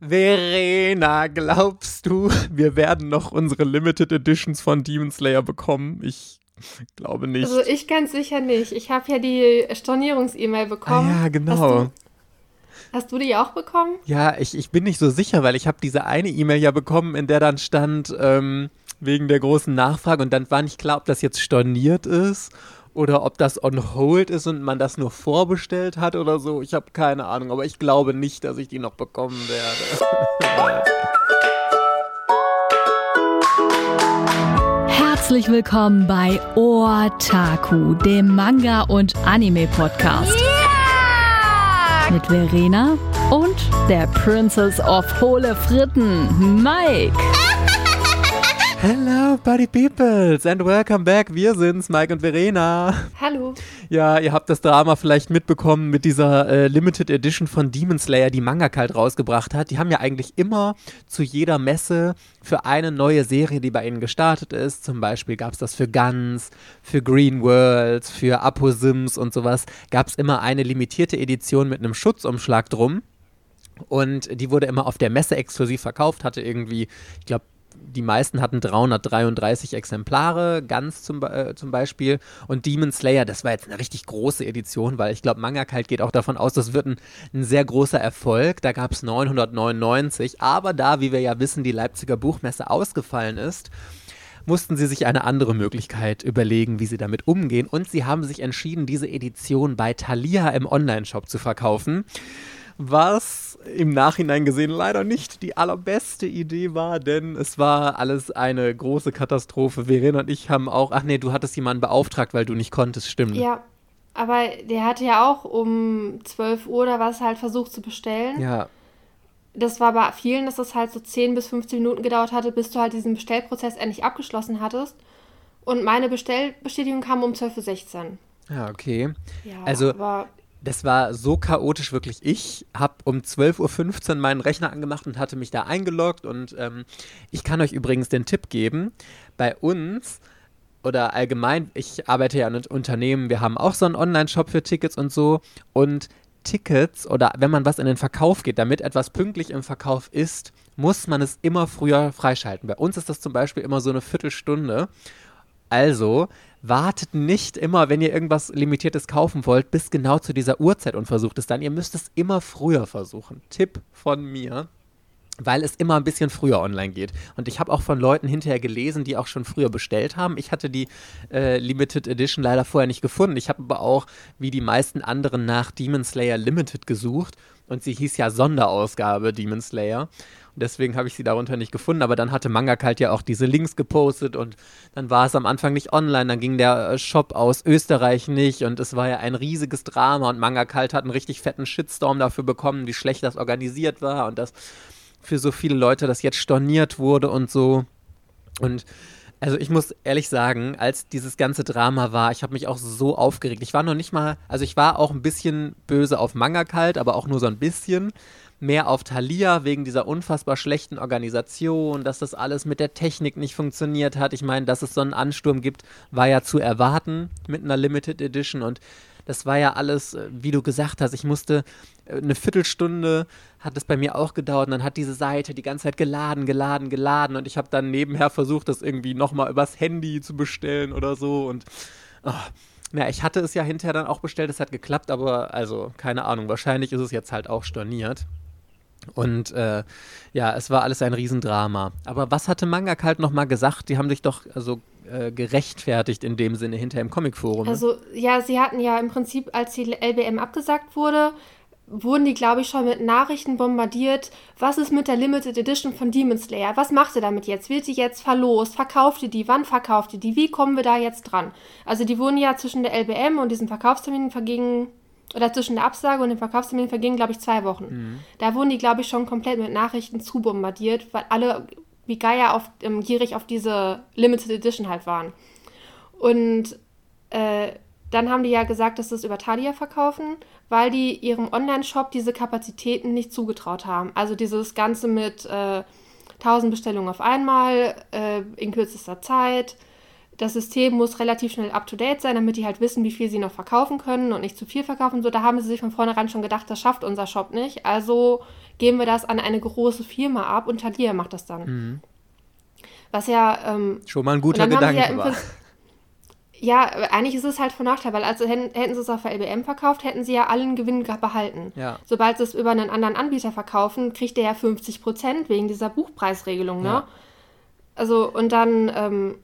Verena, glaubst du, wir werden noch unsere Limited Editions von Demon Slayer bekommen? Ich glaube nicht. Also ich ganz sicher nicht. Ich habe ja die Stornierungs-E-Mail bekommen. Ah, ja, genau. Hast du die auch bekommen? Ja, ich, ich bin nicht so sicher, weil ich habe diese eine E-Mail ja bekommen, in der dann stand, ähm, wegen der großen Nachfrage und dann war nicht klar, ob das jetzt storniert ist oder ob das on hold ist und man das nur vorbestellt hat oder so. Ich habe keine Ahnung, aber ich glaube nicht, dass ich die noch bekommen werde. Herzlich willkommen bei Otaku, dem Manga- und Anime-Podcast. Yeah! Mit Verena und der Princess of Hohle Fritten, Mike. Hello, Buddy Peoples, and welcome back. Wir sind's, Mike und Verena. Hallo. Ja, ihr habt das Drama vielleicht mitbekommen mit dieser äh, Limited Edition von Demon Slayer, die Manga Kalt rausgebracht hat. Die haben ja eigentlich immer zu jeder Messe für eine neue Serie, die bei ihnen gestartet ist. Zum Beispiel gab es das für Guns, für Green Worlds, für Aposims und sowas. Gab es immer eine limitierte Edition mit einem Schutzumschlag drum. Und die wurde immer auf der Messe exklusiv verkauft, hatte irgendwie, ich glaube, die meisten hatten 333 Exemplare, ganz zum, äh, zum Beispiel. Und Demon Slayer, das war jetzt eine richtig große Edition, weil ich glaube, Manga Kalt geht auch davon aus, das wird ein, ein sehr großer Erfolg. Da gab es 999. Aber da, wie wir ja wissen, die Leipziger Buchmesse ausgefallen ist, mussten sie sich eine andere Möglichkeit überlegen, wie sie damit umgehen. Und sie haben sich entschieden, diese Edition bei Thalia im Online-Shop zu verkaufen was im Nachhinein gesehen leider nicht die allerbeste Idee war, denn es war alles eine große Katastrophe. Verena und ich haben auch, ach nee, du hattest jemanden beauftragt, weil du nicht konntest, stimmt. Ja, aber der hatte ja auch um 12 Uhr oder was halt versucht zu bestellen. Ja. Das war bei vielen, dass das halt so 10 bis 15 Minuten gedauert hatte, bis du halt diesen Bestellprozess endlich abgeschlossen hattest. Und meine Bestellbestätigung kam um 12.16 Uhr. Ja, okay. Ja, also, aber das war so chaotisch wirklich. Ich habe um 12.15 Uhr meinen Rechner angemacht und hatte mich da eingeloggt. Und ähm, ich kann euch übrigens den Tipp geben, bei uns oder allgemein, ich arbeite ja in einem Unternehmen, wir haben auch so einen Online-Shop für Tickets und so. Und Tickets oder wenn man was in den Verkauf geht, damit etwas pünktlich im Verkauf ist, muss man es immer früher freischalten. Bei uns ist das zum Beispiel immer so eine Viertelstunde. Also wartet nicht immer, wenn ihr irgendwas Limitiertes kaufen wollt, bis genau zu dieser Uhrzeit und versucht es dann. Ihr müsst es immer früher versuchen. Tipp von mir weil es immer ein bisschen früher online geht. Und ich habe auch von Leuten hinterher gelesen, die auch schon früher bestellt haben. Ich hatte die äh, Limited Edition leider vorher nicht gefunden. Ich habe aber auch, wie die meisten anderen, nach Demon Slayer Limited gesucht. Und sie hieß ja Sonderausgabe Demon Slayer. Deswegen habe ich sie darunter nicht gefunden. Aber dann hatte Manga Kalt ja auch diese Links gepostet und dann war es am Anfang nicht online. Dann ging der äh, Shop aus Österreich nicht und es war ja ein riesiges Drama und Manga Kalt hat einen richtig fetten Shitstorm dafür bekommen, wie schlecht das organisiert war und dass für so viele Leute das jetzt storniert wurde und so. Und also ich muss ehrlich sagen, als dieses ganze Drama war, ich habe mich auch so aufgeregt. Ich war noch nicht mal, also ich war auch ein bisschen böse auf Manga Kalt, aber auch nur so ein bisschen mehr auf Thalia wegen dieser unfassbar schlechten Organisation, dass das alles mit der Technik nicht funktioniert hat. Ich meine, dass es so einen Ansturm gibt, war ja zu erwarten mit einer Limited Edition und das war ja alles, äh, wie du gesagt hast, ich musste äh, eine Viertelstunde hat es bei mir auch gedauert und dann hat diese Seite die ganze Zeit geladen, geladen, geladen und ich habe dann nebenher versucht, das irgendwie nochmal übers Handy zu bestellen oder so und oh, na, ich hatte es ja hinterher dann auch bestellt, es hat geklappt, aber also keine Ahnung, wahrscheinlich ist es jetzt halt auch storniert. Und äh, ja, es war alles ein Riesendrama. Aber was hatte Manga Kalt nochmal gesagt? Die haben sich doch also äh, gerechtfertigt in dem Sinne hinter im Comicforum. Ne? Also ja, sie hatten ja im Prinzip, als die LBM abgesagt wurde, wurden die, glaube ich, schon mit Nachrichten bombardiert. Was ist mit der Limited Edition von Demon Slayer? Was macht ihr damit jetzt? Wird die jetzt verlost? Verkauft ihr die? Wann verkauft ihr die? Wie kommen wir da jetzt dran? Also die wurden ja zwischen der LBM und diesem Verkaufstermin vergingen oder zwischen der Absage und dem Verkaufstermin vergingen, glaube ich, zwei Wochen. Mhm. Da wurden die, glaube ich, schon komplett mit Nachrichten zubombardiert, weil alle wie Geier auf, ähm, gierig auf diese Limited Edition halt waren. Und äh, dann haben die ja gesagt, dass sie es über Thalia verkaufen, weil die ihrem Online-Shop diese Kapazitäten nicht zugetraut haben. Also dieses Ganze mit äh, 1000 Bestellungen auf einmal äh, in kürzester Zeit das System muss relativ schnell up-to-date sein, damit die halt wissen, wie viel sie noch verkaufen können und nicht zu viel verkaufen. So, da haben sie sich von vornherein schon gedacht, das schafft unser Shop nicht. Also geben wir das an eine große Firma ab und Thalia macht das dann. Mhm. Was ja ähm, schon mal ein guter Gedanke ja war. Ja, eigentlich ist es halt von Nachteil, weil also hätten, sie es auf der LBM verkauft, hätten sie ja allen Gewinn behalten. Ja. Sobald sie es über einen anderen Anbieter verkaufen, kriegt der ja 50 Prozent wegen dieser Buchpreisregelung, ne? Ja. Also, und dann ähm,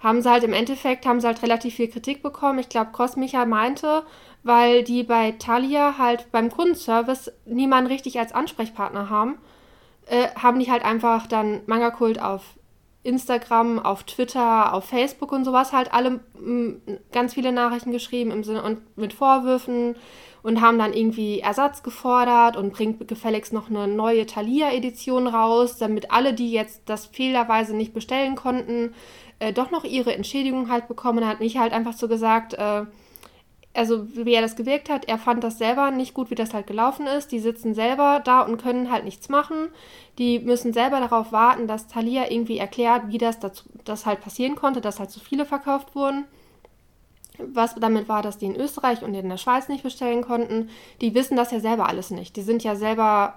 haben sie halt im Endeffekt, haben sie halt relativ viel Kritik bekommen. Ich glaube, Cosmicha meinte, weil die bei Thalia halt beim Kundenservice niemanden richtig als Ansprechpartner haben, äh, haben die halt einfach dann Manga-Kult auf Instagram, auf Twitter, auf Facebook und sowas halt alle m, ganz viele Nachrichten geschrieben im Sinne und mit Vorwürfen und haben dann irgendwie Ersatz gefordert und bringt gefälligst noch eine neue Thalia-Edition raus, damit alle, die jetzt das fehlerweise nicht bestellen konnten, äh, doch noch ihre Entschädigung halt bekommen. Er hat mich halt einfach so gesagt, äh, also wie er das gewirkt hat, er fand das selber nicht gut, wie das halt gelaufen ist. Die sitzen selber da und können halt nichts machen. Die müssen selber darauf warten, dass Thalia irgendwie erklärt, wie das, dazu, das halt passieren konnte, dass halt so viele verkauft wurden. Was damit war, dass die in Österreich und in der Schweiz nicht bestellen konnten. Die wissen das ja selber alles nicht. Die sind ja selber,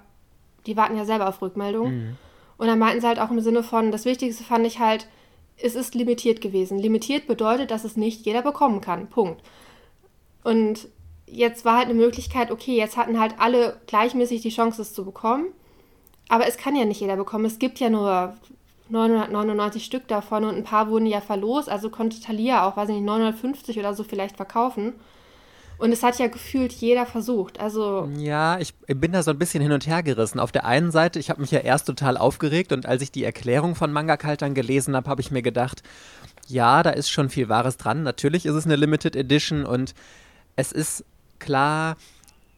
die warten ja selber auf Rückmeldung. Mhm. Und dann meinten sie halt auch im Sinne von, das Wichtigste fand ich halt, es ist limitiert gewesen. Limitiert bedeutet, dass es nicht jeder bekommen kann. Punkt. Und jetzt war halt eine Möglichkeit, okay, jetzt hatten halt alle gleichmäßig die Chance, es zu bekommen. Aber es kann ja nicht jeder bekommen. Es gibt ja nur 999 Stück davon und ein paar wurden ja verlost. Also konnte Thalia auch, weiß ich nicht, 950 oder so vielleicht verkaufen. Und es hat ja gefühlt jeder versucht. Also ja, ich bin da so ein bisschen hin und her gerissen. Auf der einen Seite, ich habe mich ja erst total aufgeregt und als ich die Erklärung von Manga Kaltern gelesen habe, habe ich mir gedacht, ja, da ist schon viel Wahres dran. Natürlich ist es eine Limited Edition und es ist klar,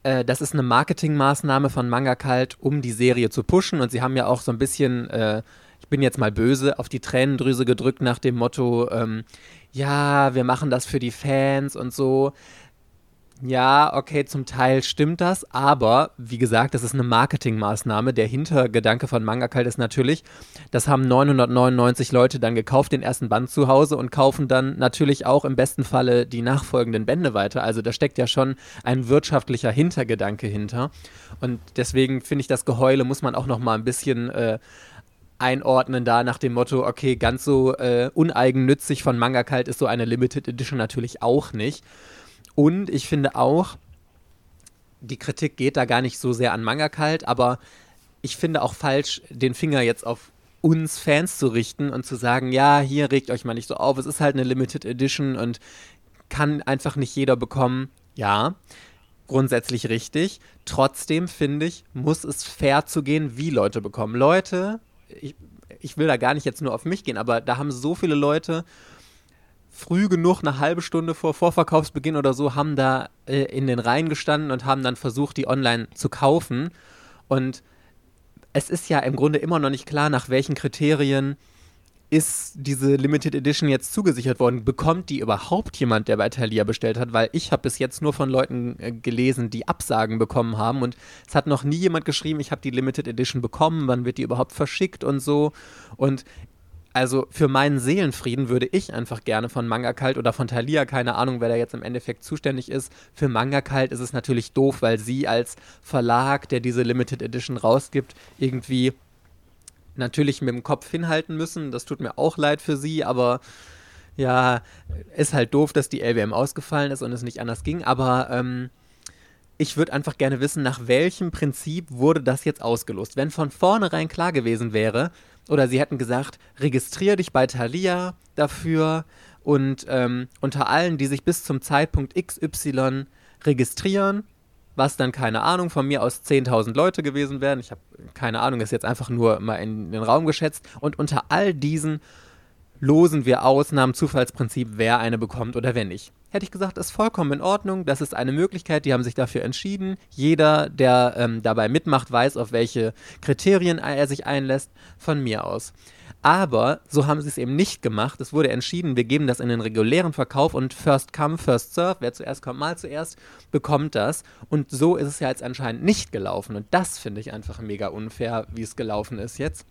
äh, das ist eine Marketingmaßnahme von Manga Kalt, um die Serie zu pushen. Und sie haben ja auch so ein bisschen, äh, ich bin jetzt mal böse, auf die Tränendrüse gedrückt nach dem Motto, ähm, ja, wir machen das für die Fans und so. Ja, okay, zum Teil stimmt das, aber wie gesagt, das ist eine Marketingmaßnahme. Der Hintergedanke von Mangakalt ist natürlich, das haben 999 Leute dann gekauft, den ersten Band zu Hause und kaufen dann natürlich auch im besten Falle die nachfolgenden Bände weiter. Also da steckt ja schon ein wirtschaftlicher Hintergedanke hinter. Und deswegen finde ich, das Geheule muss man auch noch mal ein bisschen äh, einordnen da nach dem Motto, okay, ganz so äh, uneigennützig von Manga Kalt ist so eine Limited Edition natürlich auch nicht. Und ich finde auch, die Kritik geht da gar nicht so sehr an Manga kalt, aber ich finde auch falsch, den Finger jetzt auf uns Fans zu richten und zu sagen, ja, hier regt euch mal nicht so auf, es ist halt eine Limited Edition und kann einfach nicht jeder bekommen. Ja, grundsätzlich richtig. Trotzdem finde ich, muss es fair zu gehen, wie Leute bekommen. Leute, ich, ich will da gar nicht jetzt nur auf mich gehen, aber da haben so viele Leute früh genug, eine halbe Stunde vor Vorverkaufsbeginn oder so, haben da äh, in den Reihen gestanden und haben dann versucht, die online zu kaufen. Und es ist ja im Grunde immer noch nicht klar, nach welchen Kriterien ist diese Limited Edition jetzt zugesichert worden? Bekommt die überhaupt jemand, der bei Thalia bestellt hat? Weil ich habe bis jetzt nur von Leuten äh, gelesen, die Absagen bekommen haben und es hat noch nie jemand geschrieben, ich habe die Limited Edition bekommen, wann wird die überhaupt verschickt und so. Und also für meinen Seelenfrieden würde ich einfach gerne von Manga Kalt oder von Thalia, keine Ahnung, wer da jetzt im Endeffekt zuständig ist. Für Manga Kalt ist es natürlich doof, weil sie als Verlag, der diese Limited Edition rausgibt, irgendwie natürlich mit dem Kopf hinhalten müssen. Das tut mir auch leid für sie, aber ja, ist halt doof, dass die LWM ausgefallen ist und es nicht anders ging. Aber ähm, ich würde einfach gerne wissen, nach welchem Prinzip wurde das jetzt ausgelost? Wenn von vornherein klar gewesen wäre, oder sie hätten gesagt, registriere dich bei Thalia dafür und ähm, unter allen, die sich bis zum Zeitpunkt XY registrieren, was dann keine Ahnung, von mir aus 10.000 Leute gewesen wären, ich habe keine Ahnung, ist jetzt einfach nur mal in den Raum geschätzt, und unter all diesen losen wir aus nach dem Zufallsprinzip, wer eine bekommt oder wer nicht. Hätte ich gesagt, ist vollkommen in Ordnung, das ist eine Möglichkeit, die haben sich dafür entschieden. Jeder, der ähm, dabei mitmacht, weiß, auf welche Kriterien er sich einlässt, von mir aus. Aber so haben sie es eben nicht gemacht. Es wurde entschieden, wir geben das in den regulären Verkauf und first come, first serve. Wer zuerst kommt, mal zuerst, bekommt das. Und so ist es ja jetzt anscheinend nicht gelaufen. Und das finde ich einfach mega unfair, wie es gelaufen ist jetzt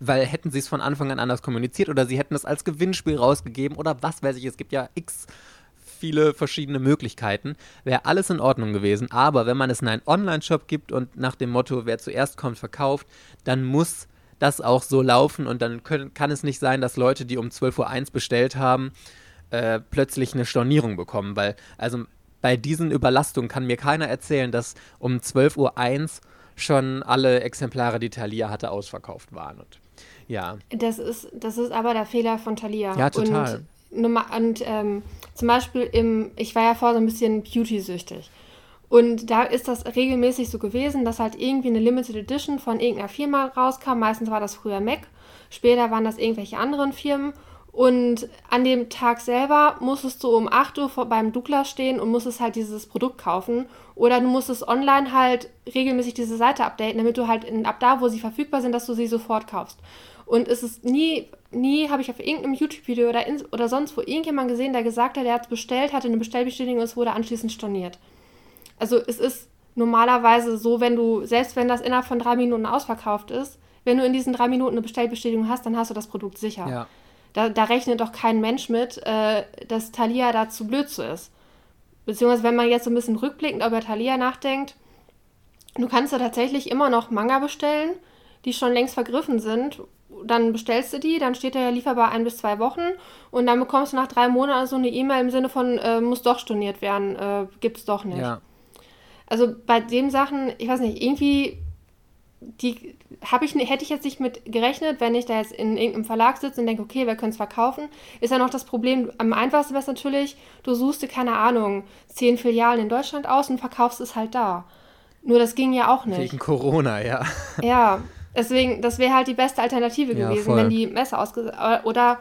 weil hätten sie es von Anfang an anders kommuniziert oder sie hätten es als Gewinnspiel rausgegeben oder was weiß ich, es gibt ja x viele verschiedene Möglichkeiten, wäre alles in Ordnung gewesen. Aber wenn man es in einen Online-Shop gibt und nach dem Motto, wer zuerst kommt, verkauft, dann muss das auch so laufen und dann können, kann es nicht sein, dass Leute, die um 12.01 Uhr bestellt haben, äh, plötzlich eine Stornierung bekommen, weil also bei diesen Überlastungen kann mir keiner erzählen, dass um 12.01 Uhr schon alle Exemplare, die Thalia hatte, ausverkauft waren. Und ja. Das ist, das ist aber der Fehler von Thalia. Ja, total. Und, und ähm, zum Beispiel im, ich war ja vorher so ein bisschen beauty-süchtig. Und da ist das regelmäßig so gewesen, dass halt irgendwie eine Limited Edition von irgendeiner Firma rauskam. Meistens war das früher Mac. Später waren das irgendwelche anderen Firmen. Und an dem Tag selber musstest du um 8 Uhr vor, beim Douglas stehen und musstest halt dieses Produkt kaufen. Oder du musstest online halt regelmäßig diese Seite updaten, damit du halt in, ab da, wo sie verfügbar sind, dass du sie sofort kaufst. Und es ist nie, nie habe ich auf irgendeinem YouTube-Video oder, oder sonst wo irgendjemand gesehen, der gesagt hat, der hat es bestellt, hatte eine Bestellbestätigung und es wurde anschließend storniert. Also es ist normalerweise so, wenn du, selbst wenn das innerhalb von drei Minuten ausverkauft ist, wenn du in diesen drei Minuten eine Bestellbestätigung hast, dann hast du das Produkt sicher. Ja. Da, da rechnet doch kein Mensch mit, äh, dass Thalia da zu blöd zu ist. Beziehungsweise, wenn man jetzt so ein bisschen rückblickend über Thalia nachdenkt, du kannst ja tatsächlich immer noch Manga bestellen, die schon längst vergriffen sind. Dann bestellst du die, dann steht da ja lieferbar ein bis zwei Wochen und dann bekommst du nach drei Monaten so eine E-Mail im Sinne von, äh, muss doch storniert werden, äh, gibt's doch nicht. Ja. Also bei den Sachen, ich weiß nicht, irgendwie die habe ich, hätte ich jetzt nicht mit gerechnet, wenn ich da jetzt in irgendeinem Verlag sitze und denke, okay, wir können es verkaufen. Ist ja noch das Problem, am einfachsten wäre es natürlich, du suchst dir, keine Ahnung, zehn Filialen in Deutschland aus und verkaufst es halt da. Nur das ging ja auch nicht. Wegen Corona, ja. Ja, deswegen, das wäre halt die beste Alternative ja, gewesen, voll. wenn die Messe ausgesetzt oder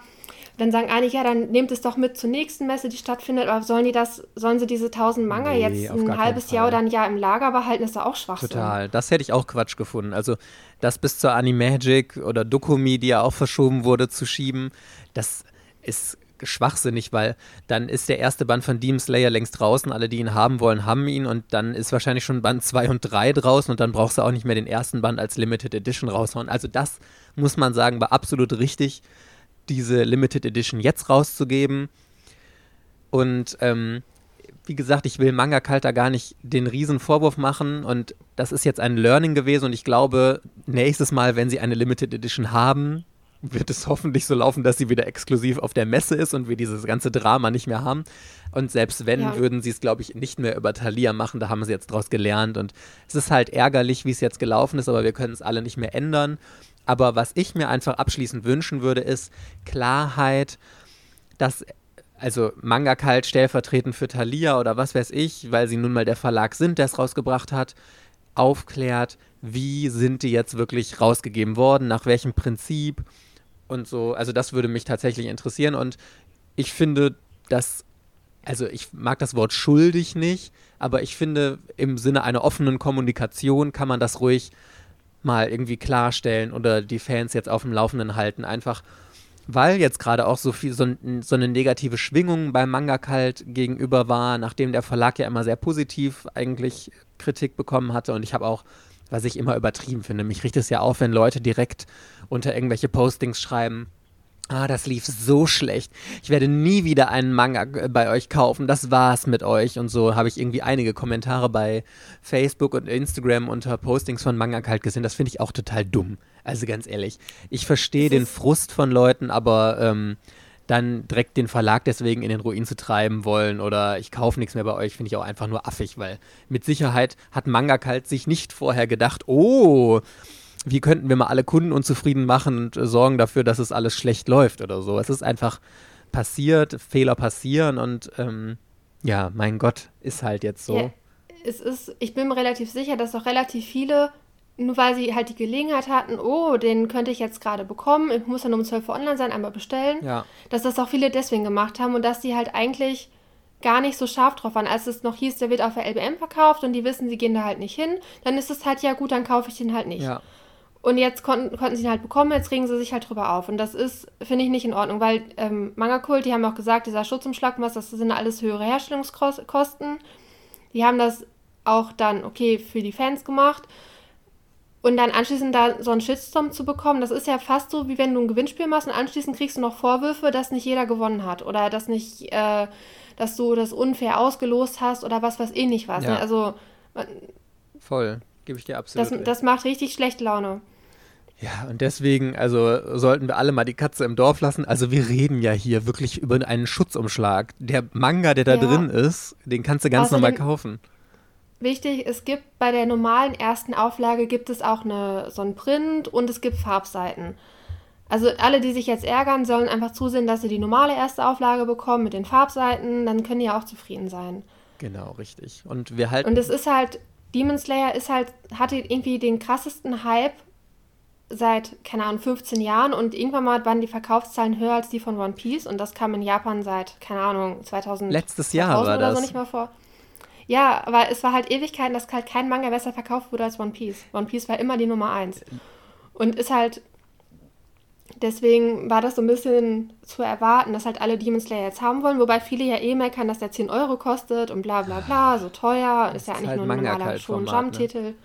dann sagen einige, ja, dann nehmt es doch mit zur nächsten Messe, die stattfindet. Aber sollen die das, sollen sie diese 1000 Manga nee, jetzt ein halbes Jahr oder ein Jahr im Lager behalten, ist da auch Schwachsinn. Total. Das hätte ich auch Quatsch gefunden. Also das bis zur Animagic oder Dokumi, die ja auch verschoben wurde, zu schieben, das ist schwachsinnig, weil dann ist der erste Band von Demon Slayer längst draußen. Alle, die ihn haben wollen, haben ihn und dann ist wahrscheinlich schon Band 2 und 3 draußen und dann brauchst du auch nicht mehr den ersten Band als Limited Edition raushauen. Also das muss man sagen, war absolut richtig diese Limited Edition jetzt rauszugeben. Und ähm, wie gesagt, ich will Manga Kalter gar nicht den riesen Vorwurf machen und das ist jetzt ein Learning gewesen und ich glaube, nächstes Mal, wenn sie eine Limited Edition haben, wird es hoffentlich so laufen, dass sie wieder exklusiv auf der Messe ist und wir dieses ganze Drama nicht mehr haben. Und selbst wenn, ja. würden sie es, glaube ich, nicht mehr über Thalia machen. Da haben sie jetzt draus gelernt. Und es ist halt ärgerlich, wie es jetzt gelaufen ist, aber wir können es alle nicht mehr ändern. Aber was ich mir einfach abschließend wünschen würde, ist Klarheit, dass also Manga Kalt stellvertretend für Thalia oder was weiß ich, weil sie nun mal der Verlag sind, der es rausgebracht hat, aufklärt, wie sind die jetzt wirklich rausgegeben worden, nach welchem Prinzip und so. Also das würde mich tatsächlich interessieren und ich finde, dass, also ich mag das Wort schuldig nicht, aber ich finde, im Sinne einer offenen Kommunikation kann man das ruhig mal irgendwie klarstellen oder die Fans jetzt auf dem Laufenden halten. Einfach weil jetzt gerade auch so viel so, so, eine negative Schwingung beim Manga Kalt gegenüber war, nachdem der Verlag ja immer sehr positiv eigentlich Kritik bekommen hatte und ich habe auch, was ich immer übertrieben finde, mich riecht es ja auf, wenn Leute direkt unter irgendwelche Postings schreiben, Ah, das lief so schlecht. Ich werde nie wieder einen Manga äh, bei euch kaufen. Das war's mit euch. Und so habe ich irgendwie einige Kommentare bei Facebook und Instagram unter Postings von Manga kalt gesehen. Das finde ich auch total dumm. Also ganz ehrlich. Ich verstehe den Frust von Leuten, aber ähm, dann direkt den Verlag deswegen in den Ruin zu treiben wollen oder ich kaufe nichts mehr bei euch, finde ich auch einfach nur affig, weil mit Sicherheit hat Manga kalt sich nicht vorher gedacht, oh, wie könnten wir mal alle Kunden unzufrieden machen und sorgen dafür, dass es alles schlecht läuft oder so. Es ist einfach passiert, Fehler passieren und ähm, ja, mein Gott, ist halt jetzt so. Ja, es ist, ich bin mir relativ sicher, dass auch relativ viele, nur weil sie halt die Gelegenheit hatten, oh, den könnte ich jetzt gerade bekommen, ich muss dann um 12 Uhr online sein, einmal bestellen, ja. dass das auch viele deswegen gemacht haben und dass die halt eigentlich gar nicht so scharf drauf waren. Als es noch hieß, der wird auf der LBM verkauft und die wissen, sie gehen da halt nicht hin, dann ist es halt, ja gut, dann kaufe ich den halt nicht. Ja. Und jetzt konnten, konnten sie ihn halt bekommen, jetzt regen sie sich halt drüber auf. Und das ist, finde ich, nicht in Ordnung, weil ähm, Manga-Kult, die haben auch gesagt, dieser Schutzumschlag, was, das sind alles höhere Herstellungskosten. Die haben das auch dann, okay, für die Fans gemacht. Und dann anschließend da so einen Shitstorm zu bekommen, das ist ja fast so, wie wenn du ein Gewinnspiel machst und anschließend kriegst du noch Vorwürfe, dass nicht jeder gewonnen hat oder dass nicht, äh, dass du das unfair ausgelost hast oder was, was eh nicht was. Ne? Ja. Ne? Also Voll, gebe ich dir absolut. das, das macht richtig schlecht Laune. Ja, und deswegen, also sollten wir alle mal die Katze im Dorf lassen. Also wir reden ja hier wirklich über einen Schutzumschlag. Der Manga, der da Ja. drin ist, den kannst du ganz normal kaufen. Wichtig, es gibt bei der normalen ersten Auflage gibt es auch eine, so einen Print und es gibt Farbseiten. Also alle, die sich jetzt ärgern, sollen einfach zusehen, dass sie die normale erste Auflage bekommen mit den Farbseiten, dann können die ja auch zufrieden sein. Genau, richtig. Und wir halten. Und es ist halt, Demon Slayer ist halt, hatte irgendwie den krassesten Hype seit, keine Ahnung, 15 Jahren und irgendwann mal waren die Verkaufszahlen höher als die von One Piece und das kam in Japan seit, keine Ahnung, 2000. Letztes Jahr 2000 war oder das. so nicht mal vor. Ja, aber es war halt Ewigkeiten, dass halt kein Manga besser verkauft wurde als One Piece. One Piece war immer die Nummer eins. Und ist halt, deswegen war das so ein bisschen zu erwarten, dass halt alle Demon Slayer jetzt haben wollen, wobei viele ja eh meckern, dass der 10 Euro kostet und bla bla bla, so teuer, ist ja eigentlich halt nur ein normaler schon ne?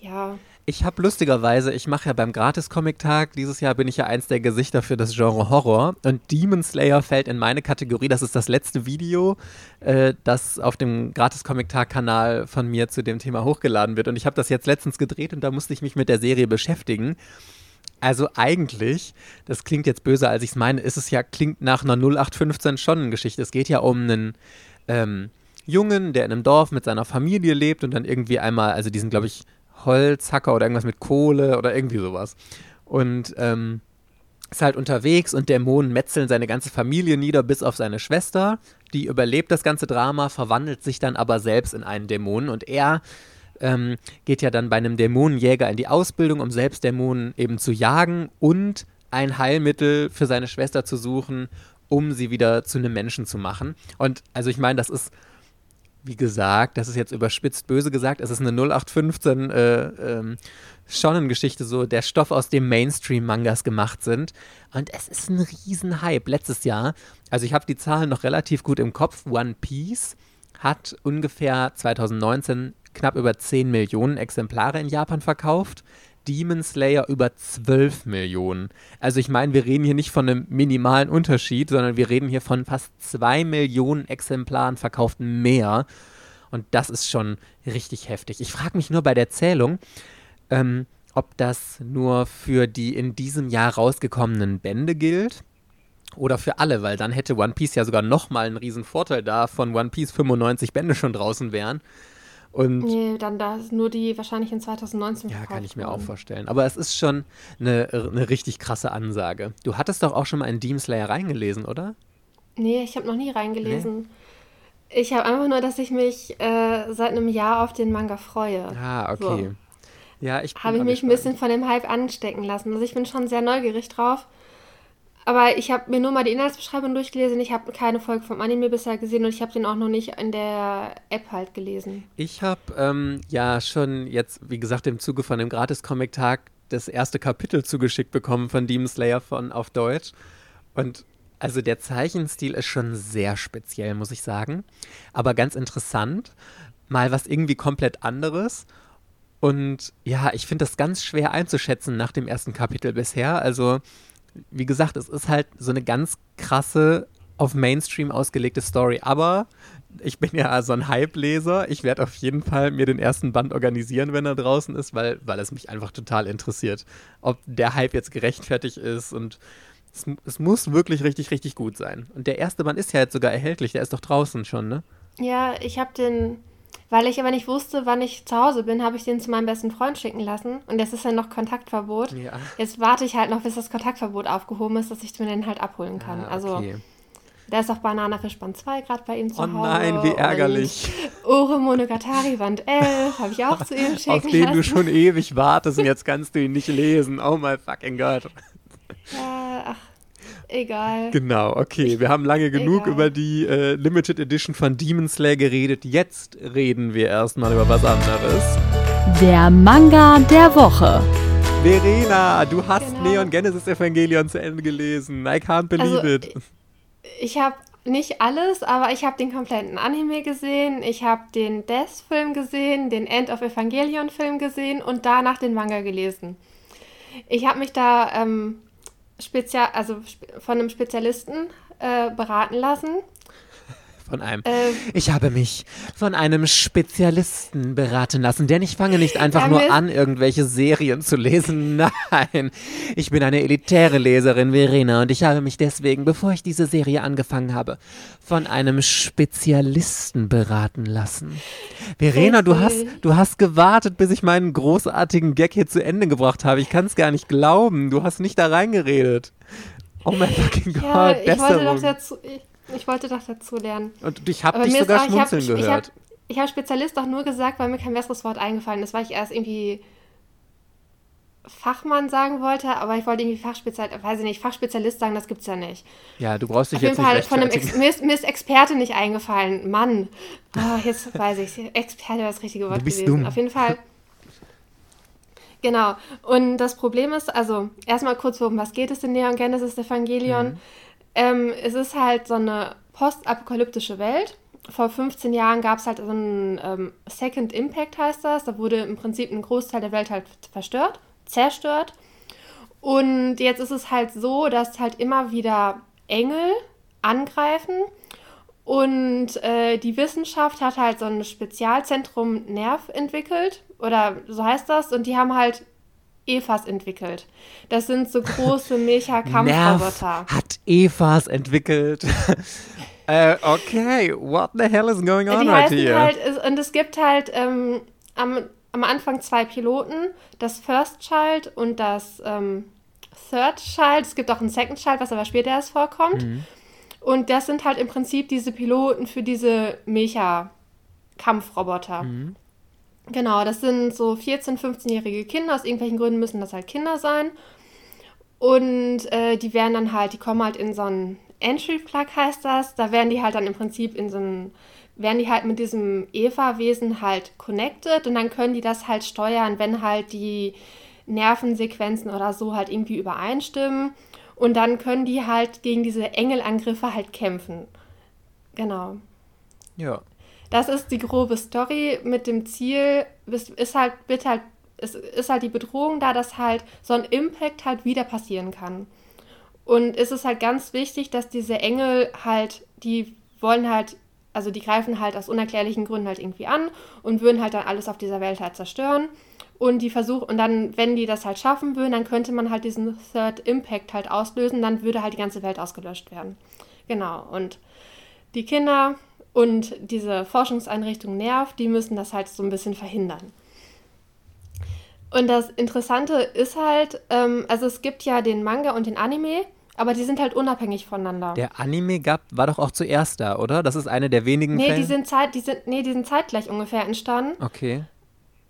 Ja, Ich habe lustigerweise, ich mache ja beim Gratis-Comic-Tag, dieses Jahr bin ich ja eins der Gesichter für das Genre Horror und Demon Slayer fällt in meine Kategorie. Das ist das letzte Video, äh, das auf dem Gratis-Comic-Tag-Kanal von mir zu dem Thema hochgeladen wird. Und ich habe das jetzt letztens gedreht und da musste ich mich mit der Serie beschäftigen. Also eigentlich, das klingt jetzt böser, als ich es meine, ist es ja, klingt nach einer 0815 Schonengeschichte. Es geht ja um einen ähm, Jungen, der in einem Dorf mit seiner Familie lebt und dann irgendwie einmal, also die sind, glaube ich, Holzhacker oder irgendwas mit Kohle oder irgendwie sowas. Und ähm, ist halt unterwegs und Dämonen metzeln seine ganze Familie nieder, bis auf seine Schwester. Die überlebt das ganze Drama, verwandelt sich dann aber selbst in einen Dämonen und er ähm, geht ja dann bei einem Dämonenjäger in die Ausbildung, um selbst Dämonen eben zu jagen und ein Heilmittel für seine Schwester zu suchen, um sie wieder zu einem Menschen zu machen. Und also ich meine, das ist, wie gesagt, das ist jetzt überspitzt böse gesagt, es ist eine 0815 äh, ähm, Shonen-Geschichte, so der Stoff, aus dem Mainstream-Mangas gemacht sind. Und es ist ein Riesenhype. Letztes Jahr, also ich habe die Zahlen noch relativ gut im Kopf, One Piece hat ungefähr 2019 knapp über 10 Millionen Exemplare in Japan verkauft. Demon Slayer über 12 Millionen. Also ich meine, wir reden hier nicht von einem minimalen Unterschied, sondern wir reden hier von fast 2 Millionen Exemplaren verkauften mehr. Und das ist schon richtig heftig. Ich frage mich nur bei der Zählung, ähm, ob das nur für die in diesem Jahr rausgekommenen Bände gilt oder für alle, weil dann hätte One Piece ja sogar nochmal einen riesen Vorteil da, von One Piece 95 Bände schon draußen wären. Und nee, dann da nur die wahrscheinlich in 2019 ja, kann ich mir auch worden. vorstellen. Aber es ist schon eine, eine richtig krasse Ansage. Du hattest doch auch schon mal in Demon Slayer reingelesen, oder? Nee, ich habe noch nie reingelesen. Ich habe einfach nur, dass ich mich äh, seit einem Jahr auf den Manga freue. Ah, okay. Ja, ich Habe ich mich ein bisschen von dem Hype anstecken lassen. Also ich bin schon sehr neugierig drauf. Aber ich habe mir nur mal die Inhaltsbeschreibung durchgelesen. Ich habe keine Folge vom Anime bisher gesehen und ich habe den auch noch nicht in der App halt gelesen. Ich habe ähm, ja schon jetzt, wie gesagt, im Zuge von dem Gratis-Comic-Tag das erste Kapitel zugeschickt bekommen von Demon Slayer von auf Deutsch. Und also der Zeichenstil ist schon sehr speziell, muss ich sagen. Aber ganz interessant. Mal was irgendwie komplett anderes. Und ja, ich finde das ganz schwer einzuschätzen nach dem ersten Kapitel bisher. Also, wie gesagt, es ist halt so eine ganz krasse, auf Mainstream ausgelegte Story. Aber ich bin ja so ein Hype-Leser. Ich werde auf jeden Fall mir den ersten Band organisieren, wenn er draußen ist, weil, weil es mich einfach total interessiert, ob der Hype jetzt gerechtfertigt ist und es, es muss wirklich richtig, richtig gut sein. Und der erste Band ist ja jetzt sogar erhältlich, der ist doch draußen schon, ne? Ja, ich habe den, weil ich aber nicht wusste, wann ich zu Hause bin, habe ich den zu meinem besten Freund schicken lassen. Und jetzt ist ja noch Kontaktverbot. Ja. Jetzt warte ich halt noch, bis das Kontaktverbot aufgehoben ist, dass ich mir den halt abholen kann. Ah, Also okay. da ist auch Banana Fisch Band 2 gerade bei ihm zu Oh Hause. nein, wie ärgerlich. Und Ore Monogatari Band 11 habe ich auch zu ihm schicken Auf den lassen. du schon ewig wartest und jetzt kannst du ihn nicht lesen. Oh my fucking God. Ja, ach, egal. Genau, okay. Wir haben lange genug Egal. über die äh, Limited Edition von Demon Slayer geredet. Jetzt reden wir erstmal über was anderes. Der Manga der Woche. Verena, du hast Genau. Neon Genesis Evangelion zu Ende gelesen. I can't believe Also, it. Ich habe nicht alles, aber ich habe den kompletten Anime gesehen, ich habe den Death-Film gesehen, den End of Evangelion-Film gesehen und danach den Manga gelesen. Ich habe mich da ähm, spezial, also von einem Spezialisten äh, beraten lassen von einem. Ähm, ich habe mich von einem Spezialisten beraten lassen, denn ich fange nicht einfach nur an, irgendwelche Serien zu lesen. Nein, ich bin eine elitäre Leserin, Verena, und ich habe mich deswegen, bevor ich diese Serie angefangen habe, von einem Spezialisten beraten lassen. Verena, du hast, du hast gewartet, bis ich meinen großartigen Gag hier zu Ende gebracht habe. Ich kann es gar nicht glauben. Du hast nicht da reingeredet. Oh mein fucking ja, Gott, ich wollte doch dazu, ich, ich wollte doch dazu lernen. Und ich habe dich sogar auch, schmunzeln ich hab, gehört. Ich habe hab Spezialist auch nur gesagt, weil mir kein besseres Wort eingefallen ist, weil ich erst irgendwie Fachmann sagen wollte, aber ich wollte irgendwie Fachspezialist, weiß ich nicht, Fachspezialist sagen, das gibt's ja nicht. Ja, du brauchst dich Auf jetzt jeden nicht Fall von einem Ex mir, ist, mir ist Experte nicht eingefallen. Mann. Oh, jetzt weiß ich Experte war das richtige Wort du bist gewesen. Dumm. Auf jeden Fall. Genau. Und das Problem ist, also erstmal kurz, worum was geht es in Neon Genesis Evangelion? Mhm. Ähm, es ist halt so eine postapokalyptische Welt. Vor 15 Jahren gab es halt so einen ähm, Second Impact, heißt das. Da wurde im Prinzip ein Großteil der Welt halt verstört, zerstört. Und jetzt ist es halt so, dass halt immer wieder Engel angreifen. Und äh, die Wissenschaft hat halt so ein Spezialzentrum Nerv entwickelt. Oder so heißt das. Und die haben halt Evas entwickelt. Das sind so große Mecha-Kampfroboter. Hat Evas entwickelt. äh, okay, what the hell is going on Die right here? Halt, und es gibt halt ähm, am, am Anfang zwei Piloten, das First Child und das ähm, Third Child. Es gibt auch ein Second Child, was aber später erst vorkommt. Mhm. Und das sind halt im Prinzip diese Piloten für diese Mecha-Kampfroboter. Mhm. Genau, das sind so 14-, 15-jährige Kinder. Aus irgendwelchen Gründen müssen das halt Kinder sein. Und äh, die werden dann halt, die kommen halt in so einen Entry-Plug, heißt das. Da werden die halt dann im Prinzip in so einen, werden die halt mit diesem Eva-Wesen halt connected und dann können die das halt steuern, wenn halt die Nervensequenzen oder so halt irgendwie übereinstimmen. Und dann können die halt gegen diese Engelangriffe halt kämpfen. Genau. Ja. Das ist die grobe Story mit dem Ziel, ist, ist halt, wird halt, ist, ist halt die Bedrohung da, dass halt so ein Impact halt wieder passieren kann. Und es ist halt ganz wichtig, dass diese Engel halt, die wollen halt, also die greifen halt aus unerklärlichen Gründen halt irgendwie an und würden halt dann alles auf dieser Welt halt zerstören. Und die versuchen, und dann, wenn die das halt schaffen würden, dann könnte man halt diesen Third Impact halt auslösen, dann würde halt die ganze Welt ausgelöscht werden. Genau. Und die Kinder und diese Forschungseinrichtung Nerv, die müssen das halt so ein bisschen verhindern. Und das Interessante ist halt, ähm, also es gibt ja den Manga und den Anime, aber die sind halt unabhängig voneinander. Der Anime gab, war doch auch zuerst da, oder? Das ist eine der wenigen nee, Fälle? Die sind Zeit, die sind, nee, die sind zeitgleich ungefähr entstanden. Okay.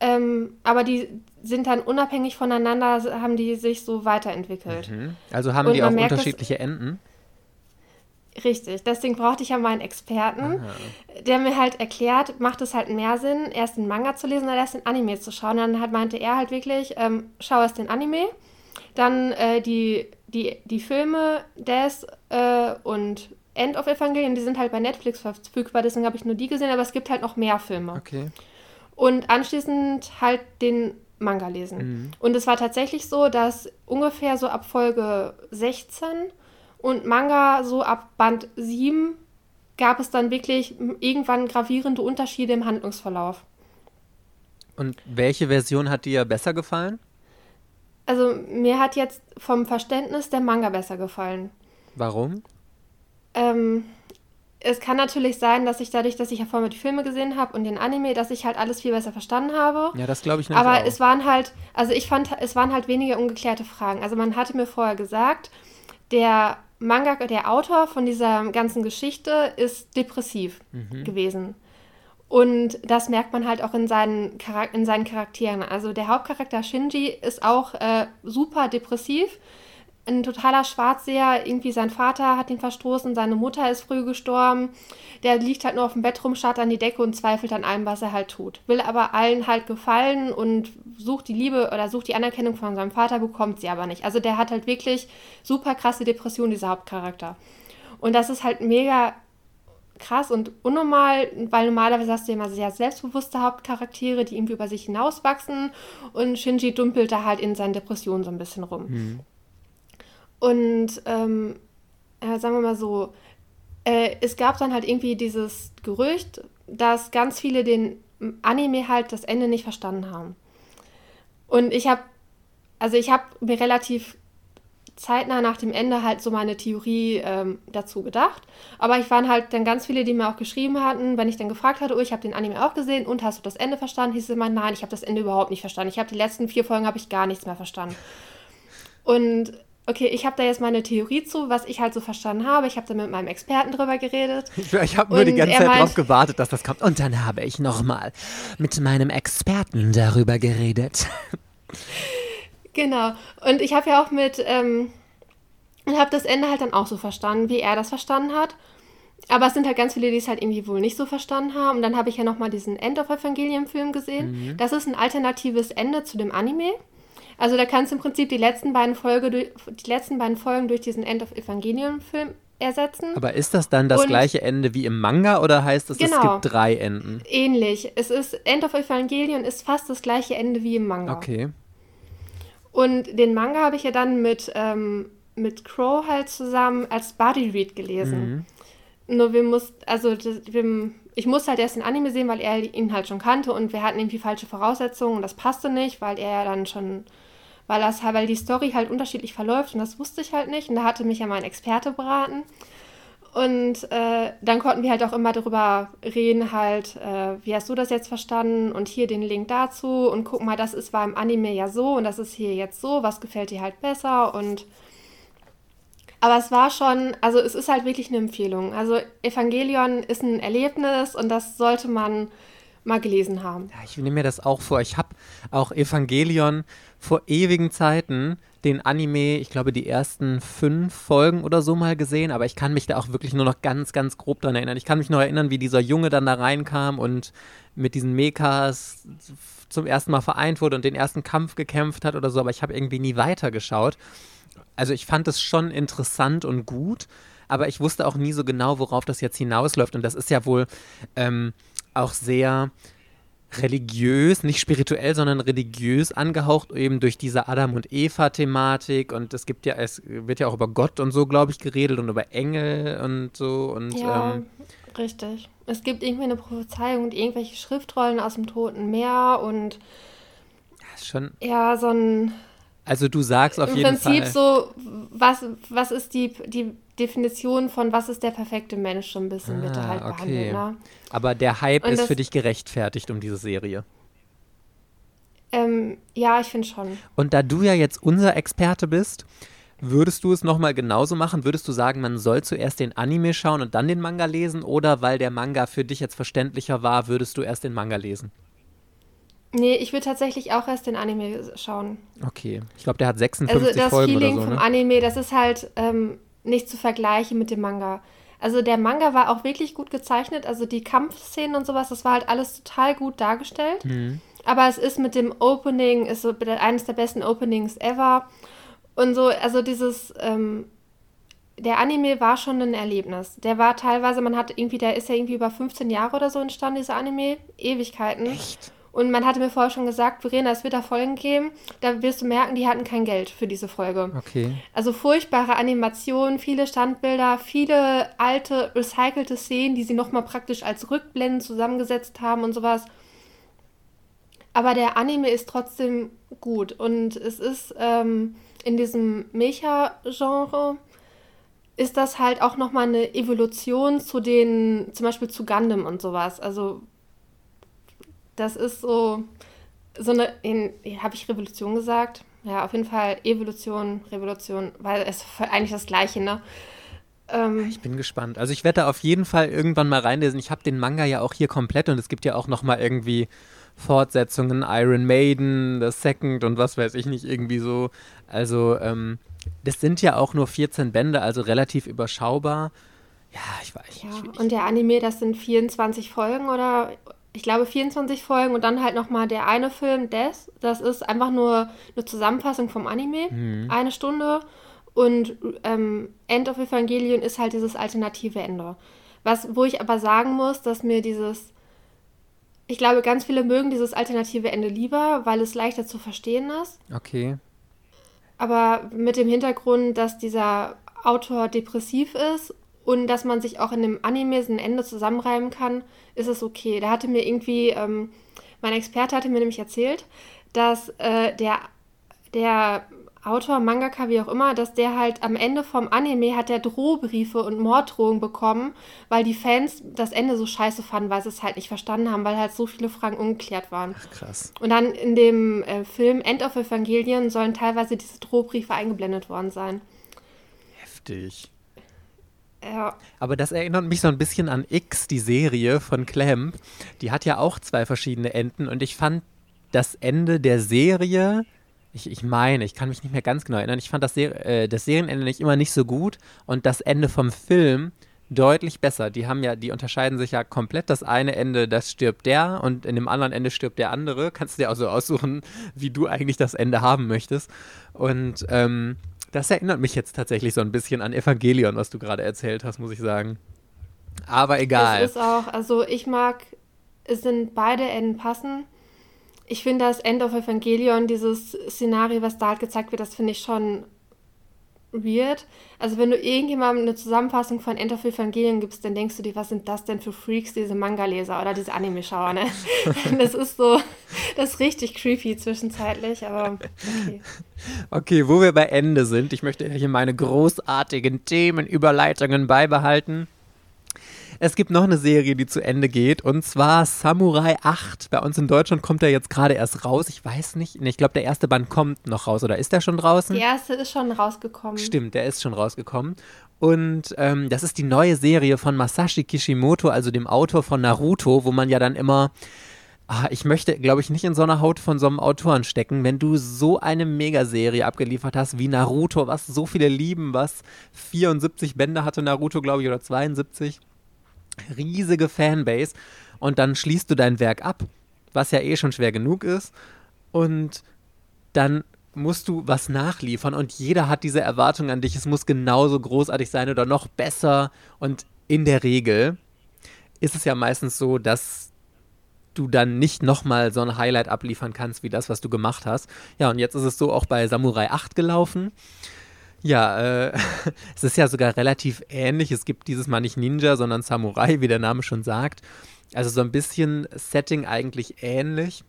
Ähm, aber die sind dann unabhängig voneinander, haben die sich so weiterentwickelt. Mhm. Also haben und die auch unterschiedliche Enden? Richtig, deswegen brauchte ich ja meinen Experten, Aha. der mir halt erklärt, macht es halt mehr Sinn, erst den Manga zu lesen oder erst den Anime zu schauen. Und dann halt meinte er halt wirklich, ähm, schau erst den Anime, dann äh, die, die, die Filme Death äh, und End of Evangelion, die sind halt bei Netflix verfügbar, deswegen habe ich nur die gesehen, aber es gibt halt noch mehr Filme. Okay. Und anschließend halt den Manga lesen. Mhm. Und es war tatsächlich so, dass ungefähr so ab Folge 16 und Manga so ab Band 7 gab es dann wirklich irgendwann gravierende Unterschiede im Handlungsverlauf. Und welche Version hat dir besser gefallen? Also mir hat jetzt vom Verständnis der Manga besser gefallen. Warum? Ähm, es kann natürlich sein, dass ich dadurch, dass ich ja vorher die Filme gesehen habe und den Anime, dass ich halt alles viel besser verstanden habe. Ja, das glaube ich nicht. Aber auch. es waren halt, also ich fand, es waren halt weniger ungeklärte Fragen. Also man hatte mir vorher gesagt, der Manga, der Autor von dieser ganzen Geschichte ist depressiv mhm. gewesen. Und das merkt man halt auch in seinen, in seinen Charakteren. Also der Hauptcharakter Shinji ist auch äh, super depressiv ein totaler Schwarzseher. Irgendwie sein Vater hat ihn verstoßen, seine Mutter ist früh gestorben. Der liegt halt nur auf dem Bett rum, starrt an die Decke und zweifelt an allem, was er halt tut. Will aber allen halt gefallen und sucht die Liebe oder sucht die Anerkennung von seinem Vater, bekommt sie aber nicht. Also der hat halt wirklich super krasse Depression, dieser Hauptcharakter. Und das ist halt mega krass und unnormal, weil normalerweise hast du immer sehr selbstbewusste Hauptcharaktere, die irgendwie über sich hinauswachsen und Shinji dümpelt da halt in seinen Depressionen so ein bisschen rum. Mhm. Und ähm, ja, sagen wir mal so, äh, es gab dann halt irgendwie dieses Gerücht, dass ganz viele den Anime halt das Ende nicht verstanden haben. Und ich habe, also ich habe mir relativ zeitnah nach dem Ende halt so meine Theorie ähm, dazu gedacht. Aber ich waren halt dann ganz viele, die mir auch geschrieben hatten, wenn ich dann gefragt hatte, oh, ich habe den Anime auch gesehen und hast du das Ende verstanden? Hieß es immer, nein, ich habe das Ende überhaupt nicht verstanden. Ich habe die letzten vier Folgen habe ich gar nichts mehr verstanden. Und okay, ich habe da jetzt meine Theorie zu, was ich halt so verstanden habe. Ich habe da mit meinem Experten drüber geredet. Ich, habe nur die ganze Zeit meint, drauf gewartet, dass das kommt. Und dann habe ich nochmal mit meinem Experten darüber geredet. Genau. Und ich habe ja auch mit, ähm, und habe das Ende halt dann auch so verstanden, wie er das verstanden hat. Aber es sind halt ganz viele, die es halt irgendwie wohl nicht so verstanden haben. Und dann habe ich ja nochmal diesen End of Evangelium-Film gesehen. Mhm. Das ist ein alternatives Ende zu dem Anime. Also da kannst du im Prinzip die letzten beiden, Folge, die letzten beiden Folgen durch diesen End of Evangelium-Film ersetzen. Aber ist das dann das und gleiche Ende wie im Manga oder heißt es, genau, es gibt drei Enden? Ähnlich. Es ist End of Evangelion ist fast das gleiche Ende wie im Manga. Okay. Und den Manga habe ich ja dann mit, ähm, mit Crow halt zusammen als Body Read gelesen. Mhm. Nur wir mussten, also das, wir, ich musste halt erst den Anime sehen, weil er ihn halt schon kannte und wir hatten irgendwie falsche Voraussetzungen und das passte nicht, weil er ja dann schon, weil das weil die Story halt unterschiedlich verläuft und das wusste ich halt nicht. Und da hatte mich ja mein Experte beraten. Und äh, dann konnten wir halt auch immer darüber reden, halt, äh, wie hast du das jetzt verstanden und hier den Link dazu und guck mal, das ist war im Anime ja so und das ist hier jetzt so, was gefällt dir halt besser und aber es war schon, also es ist halt wirklich eine Empfehlung. Also Evangelion ist ein Erlebnis und das sollte man mal gelesen haben. Ja, ich nehme mir das auch vor. Ich habe auch Evangelion vor ewigen Zeiten den Anime, ich glaube, die ersten fünf Folgen oder so mal gesehen, aber ich kann mich da auch wirklich nur noch ganz, ganz grob dran erinnern. Ich kann mich noch erinnern, wie dieser Junge dann da reinkam und mit diesen Mekas zum ersten Mal vereint wurde und den ersten Kampf gekämpft hat oder so, aber ich habe irgendwie nie weitergeschaut. Also ich fand es schon interessant und gut, aber ich wusste auch nie so genau, worauf das jetzt hinausläuft. Und das ist ja wohl ähm, auch sehr religiös, nicht spirituell, sondern religiös angehaucht, eben durch diese Adam und Eva-Thematik. Und es gibt ja, es wird ja auch über Gott und so, glaube ich, geredet und über Engel und so. Und, ja, ähm, richtig. Es gibt irgendwie eine Prophezeiung und irgendwelche Schriftrollen aus dem Toten Meer und schon. Ja, so ein. Also du sagst auf jeden Fall. Im Prinzip so, was, was ist die, die Definition von was ist der perfekte Mensch so ein bisschen ah, bitte halt okay. behandelt. Ne? Aber der Hype Und ist für dich gerechtfertigt um diese Serie. Ähm, ja, ich finde schon. Und da du ja jetzt unser Experte bist, würdest du es nochmal genauso machen? Würdest du sagen, man soll zuerst den Anime schauen und dann den Manga lesen? Oder weil der Manga für dich jetzt verständlicher war, würdest du erst den Manga lesen? Nee, ich würde tatsächlich auch erst den Anime schauen. Okay. Ich glaube, der hat 56 also das Folgen Feeling oder so. vom ne? Anime, das ist halt, ähm, nicht zu vergleichen mit dem Manga. Also der Manga war auch wirklich gut gezeichnet, also die Kampfszenen und sowas, das war halt alles total gut dargestellt. Mhm. Aber es ist mit dem Opening, ist so eines der besten Openings ever. Und so, also dieses, ähm, der Anime war schon ein Erlebnis. Der war teilweise, man hat irgendwie, der ist ja irgendwie über 15 Jahre oder so entstanden, dieser Anime. Ewigkeiten. Echt? Und man hatte mir vorher schon gesagt, Verena, es wird da Folgen geben, da wirst du merken, die hatten kein Geld für diese Folge. Okay. Also furchtbare Animationen, viele Standbilder, viele alte, recycelte Szenen, die sie nochmal praktisch als Rückblenden zusammengesetzt haben und sowas. Aber der Anime ist trotzdem gut und es ist ähm, in diesem Mecha-Genre ist das halt auch nochmal eine Evolution zu den, zum Beispiel zu Gundam und sowas. Also das ist so, so eine, habe ich Revolution gesagt? Ja, auf jeden Fall Evolution, Revolution, weil es ist eigentlich das Gleiche, ne? Ähm, ich bin gespannt. Also ich werde da auf jeden Fall irgendwann mal reinlesen. Ich habe den Manga ja auch hier komplett und es gibt ja auch noch mal irgendwie Fortsetzungen, Iron Maiden, The Second und was weiß ich nicht, irgendwie so. Also ähm, das sind ja auch nur 14 Bände, also relativ überschaubar. Ja, ich weiß. Ja, ich, ich, und der Anime, das sind 24 Folgen oder ich glaube, 24 Folgen und dann halt nochmal der eine Film, Death. Das ist einfach nur eine Zusammenfassung vom Anime, mhm. eine Stunde. Und ähm, End of Evangelion ist halt dieses alternative Ende. Was, wo ich aber sagen muss, dass mir dieses, ich glaube, ganz viele mögen dieses alternative Ende lieber, weil es leichter zu verstehen ist. Okay. Aber mit dem Hintergrund, dass dieser Autor depressiv ist und dass man sich auch in dem Anime ein Ende zusammenreimen kann, ist es okay. Da hatte mir irgendwie, ähm, mein Experte hatte mir nämlich erzählt, dass äh, der, der Autor, Mangaka, wie auch immer, dass der halt am Ende vom Anime hat der Drohbriefe und Morddrohungen bekommen, weil die Fans das Ende so scheiße fanden, weil sie es halt nicht verstanden haben, weil halt so viele Fragen ungeklärt waren. Ach, krass. Und dann in dem äh, Film End of Evangelion sollen teilweise diese Drohbriefe eingeblendet worden sein. Heftig. Ja. Aber das erinnert mich so ein bisschen an X, die Serie von Clamp. Die hat ja auch zwei verschiedene Enden und ich fand das Ende der Serie, ich, ich meine, ich kann mich nicht mehr ganz genau erinnern, ich fand das, Ser äh, das Serienende nicht immer nicht so gut und das Ende vom Film deutlich besser. Die haben ja, die unterscheiden sich ja komplett. Das eine Ende, das stirbt der und in dem anderen Ende stirbt der andere. Kannst du dir auch so aussuchen, wie du eigentlich das Ende haben möchtest. Und ähm, das erinnert mich jetzt tatsächlich so ein bisschen an Evangelion, was du gerade erzählt hast, muss ich sagen. Aber egal. Es ist auch, also ich mag, es sind beide Enden passen. Ich finde das End of Evangelion, dieses Szenario, was da halt gezeigt wird, das finde ich schon weird. Also wenn du irgendjemandem eine Zusammenfassung von End of Evangelion gibst, dann denkst du dir, was sind das denn für Freaks, diese Manga-Leser oder diese Anime-Schauer, ne? das ist so, das ist richtig creepy zwischenzeitlich, aber okay. Okay, wo wir bei Ende sind, ich möchte hier meine großartigen Themenüberleitungen beibehalten. Es gibt noch eine Serie, die zu Ende geht, und zwar Samurai 8. Bei uns in Deutschland kommt er jetzt gerade erst raus. Ich weiß nicht. Ich glaube, der erste Band kommt noch raus, oder ist der schon draußen? Der erste ist schon rausgekommen. Stimmt, der ist schon rausgekommen. Und ähm, das ist die neue Serie von Masashi Kishimoto, also dem Autor von Naruto, wo man ja dann immer. Ah, ich möchte, glaube ich, nicht in so einer Haut von so einem Autoren stecken, wenn du so eine Megaserie abgeliefert hast wie Naruto, was so viele lieben, was 74 Bände hatte Naruto, glaube ich, oder 72 riesige Fanbase und dann schließt du dein Werk ab, was ja eh schon schwer genug ist und dann musst du was nachliefern und jeder hat diese Erwartung an dich, es muss genauso großartig sein oder noch besser und in der Regel ist es ja meistens so, dass du dann nicht nochmal so ein Highlight abliefern kannst, wie das, was du gemacht hast. Ja, und jetzt ist es so auch bei Samurai 8 gelaufen. Ja, äh, es ist ja sogar relativ ähnlich. Es gibt dieses Mal nicht Ninja, sondern Samurai, wie der Name schon sagt. Also so ein bisschen Setting eigentlich ähnlich.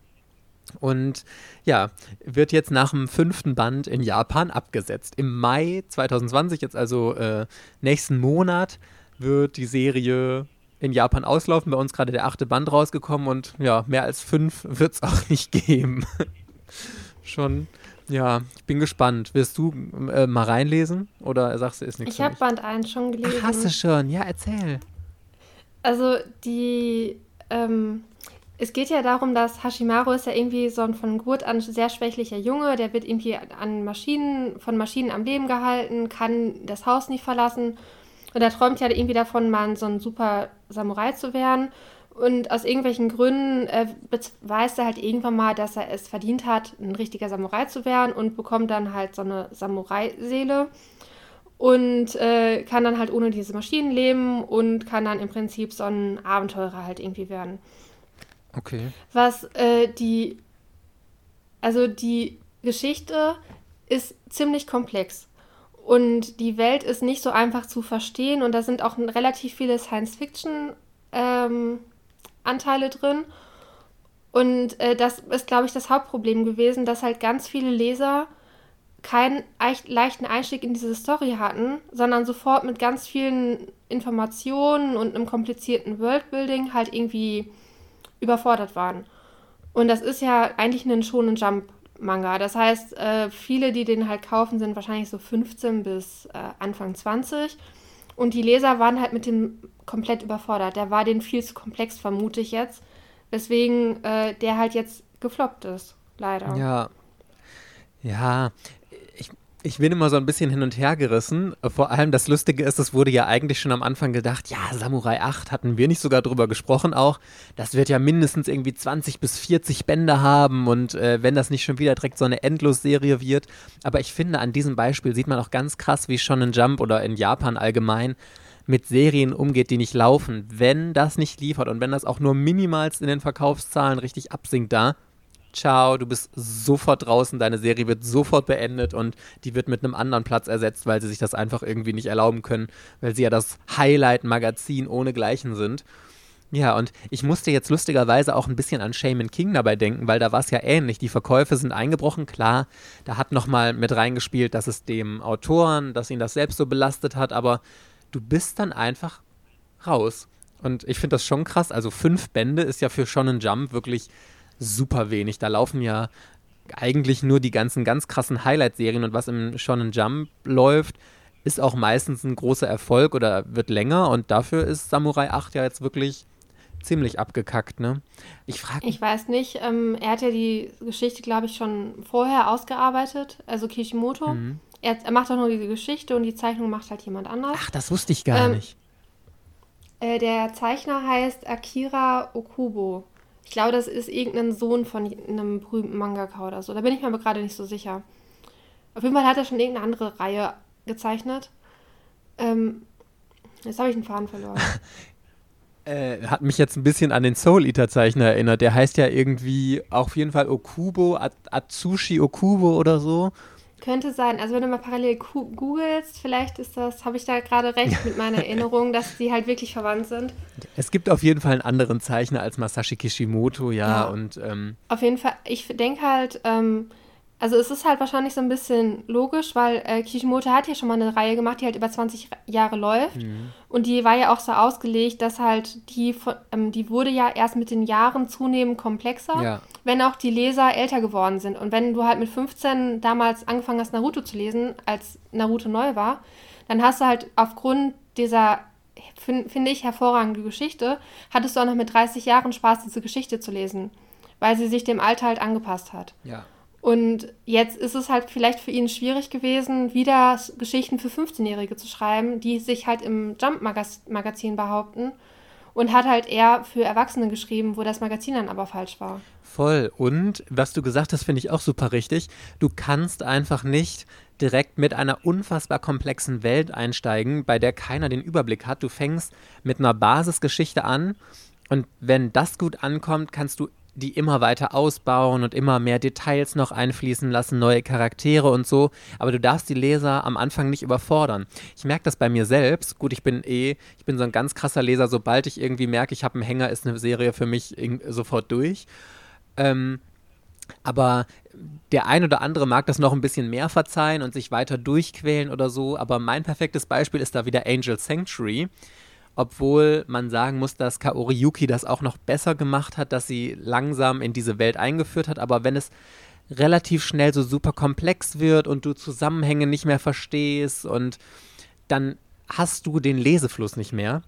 Und ja, wird jetzt nach dem fünften Band in Japan abgesetzt. Im Mai 2020, jetzt also äh, nächsten Monat, wird die Serie in Japan auslaufen. Bei uns gerade der achte Band rausgekommen und ja, mehr als fünf wird es auch nicht geben. Schon ja, ich bin gespannt. Wirst du äh, mal reinlesen oder sagst du, ist nichts Ich habe Band 1 schon gelesen. Ach, hast du schon? Ja, erzähl. Also die, ähm, es geht ja darum, dass Hashimaru ist ja irgendwie so ein von Geburt an sehr schwächlicher Junge, der wird irgendwie an Maschinen, von Maschinen am Leben gehalten, kann das Haus nicht verlassen und er träumt ja irgendwie davon, mal so ein super Samurai zu werden und aus irgendwelchen Gründen äh, weiß er halt irgendwann mal, dass er es verdient hat, ein richtiger Samurai zu werden und bekommt dann halt so eine Samurai-Seele und äh, kann dann halt ohne diese Maschinen leben und kann dann im Prinzip so ein Abenteurer halt irgendwie werden. Okay. Was äh, die, also die Geschichte ist ziemlich komplex und die Welt ist nicht so einfach zu verstehen und da sind auch relativ viele Science-Fiction- ähm, Anteile drin. Und äh, das ist, glaube ich, das Hauptproblem gewesen, dass halt ganz viele Leser keinen leichten Einstieg in diese Story hatten, sondern sofort mit ganz vielen Informationen und einem komplizierten Worldbuilding halt irgendwie überfordert waren. Und das ist ja eigentlich ein Shonen Jump Manga. Das heißt, äh, viele, die den halt kaufen, sind wahrscheinlich so 15 bis äh, Anfang 20. Und die Leser waren halt mit dem komplett überfordert. Der war den viel zu komplex, vermute ich jetzt. Weswegen äh, der halt jetzt gefloppt ist, leider. Ja. Ja, ich, bin immer so ein bisschen hin und her gerissen. Vor allem das Lustige ist, es wurde ja eigentlich schon am Anfang gedacht, ja, Samurai 8 hatten wir nicht sogar drüber gesprochen auch. Das wird ja mindestens irgendwie 20 bis 40 Bände haben und äh, wenn das nicht schon wieder direkt so eine Endlosserie wird. Aber ich finde, an diesem Beispiel sieht man auch ganz krass, wie schon in Jump oder in Japan allgemein mit Serien umgeht, die nicht laufen. Wenn das nicht liefert und wenn das auch nur minimalst in den Verkaufszahlen richtig absinkt da, ciao, du bist sofort draußen, deine Serie wird sofort beendet und die wird mit einem anderen Platz ersetzt, weil sie sich das einfach irgendwie nicht erlauben können, weil sie ja das Highlight-Magazin ohne Gleichen sind. Ja, und ich musste jetzt lustigerweise auch ein bisschen an Shaman King dabei denken, weil da war es ja ähnlich. Die Verkäufe sind eingebrochen, klar. Da hat nochmal mit reingespielt, dass es dem Autoren, dass ihn das selbst so belastet hat, aber du bist dann einfach raus. Und ich finde das schon krass. Also fünf Bände ist ja für Shonen Jump wirklich super wenig. Da laufen ja eigentlich nur die ganzen ganz krassen Highlight-Serien und was im Shonen Jump läuft, ist auch meistens ein großer Erfolg oder wird länger und dafür ist Samurai 8 ja jetzt wirklich ziemlich abgekackt, ne? Ich frage Ich weiß nicht, ähm, er hat ja die Geschichte, glaube ich, schon vorher ausgearbeitet, also Kishimoto. Mhm. Er, er, macht auch nur diese Geschichte und die Zeichnung macht halt jemand anders. Ach, das wusste ich gar ähm, nicht. Äh, der Zeichner heißt Akira Okubo. Ich glaube, das ist irgendein Sohn von einem berühmten Mangaka oder so. Da bin ich mir aber gerade nicht so sicher. Auf jeden Fall hat er schon irgendeine andere Reihe gezeichnet. Ähm, jetzt habe ich den Faden verloren. äh, hat mich jetzt ein bisschen an den Soul Eater Zeichner erinnert. Der heißt ja irgendwie auf jeden Fall Okubo, Atsushi Okubo oder so. Könnte sein. Also wenn du mal parallel googelst, vielleicht ist das, habe ich da gerade recht mit meiner Erinnerung, dass die halt wirklich verwandt sind. Es gibt auf jeden Fall einen anderen Zeichner als Masashi Kishimoto, ja. ja. Und, ähm, auf jeden Fall, ich denke halt, ähm, also es ist halt wahrscheinlich so ein bisschen logisch, weil äh, Kishimoto hat ja schon mal eine Reihe gemacht, die halt über 20 Jahre läuft. Mhm. Und die war ja auch so ausgelegt, dass halt die, ähm, die wurde ja erst mit den Jahren zunehmend komplexer, ja. wenn auch die Leser älter geworden sind. Und wenn du halt mit 15 damals angefangen hast, Naruto zu lesen, als Naruto neu war, dann hast du halt aufgrund dieser, finde find ich, hervorragende Geschichte, hattest du auch noch mit 30 Jahren Spaß, diese Geschichte zu lesen, weil sie sich dem Alter halt angepasst hat. Ja. Und jetzt ist es halt vielleicht für ihn schwierig gewesen, wieder Geschichten für 15-Jährige zu schreiben, die sich halt im Jump-Magazin behaupten. Und hat halt eher für Erwachsene geschrieben, wo das Magazin dann aber falsch war. Voll. Und was du gesagt hast, finde ich auch super richtig. Du kannst einfach nicht direkt mit einer unfassbar komplexen Welt einsteigen, bei der keiner den Überblick hat. Du fängst mit einer Basisgeschichte an und wenn das gut ankommt, kannst du die immer weiter ausbauen und immer mehr Details noch einfließen lassen, neue Charaktere und so. Aber du darfst die Leser am Anfang nicht überfordern. Ich merke das bei mir selbst. Gut, ich bin eh, ich bin so ein ganz krasser Leser. Sobald ich irgendwie merke, ich habe einen Hänger, ist eine Serie für mich sofort durch. Ähm, aber der ein oder andere mag das noch ein bisschen mehr verzeihen und sich weiter durchquälen oder so. Aber mein perfektes Beispiel ist da wieder Angel Sanctuary obwohl man sagen muss, dass Kaori Yuki das auch noch besser gemacht hat, dass sie langsam in diese Welt eingeführt hat. Aber wenn es relativ schnell so super komplex wird und du Zusammenhänge nicht mehr verstehst und dann hast du den Lesefluss nicht mehr.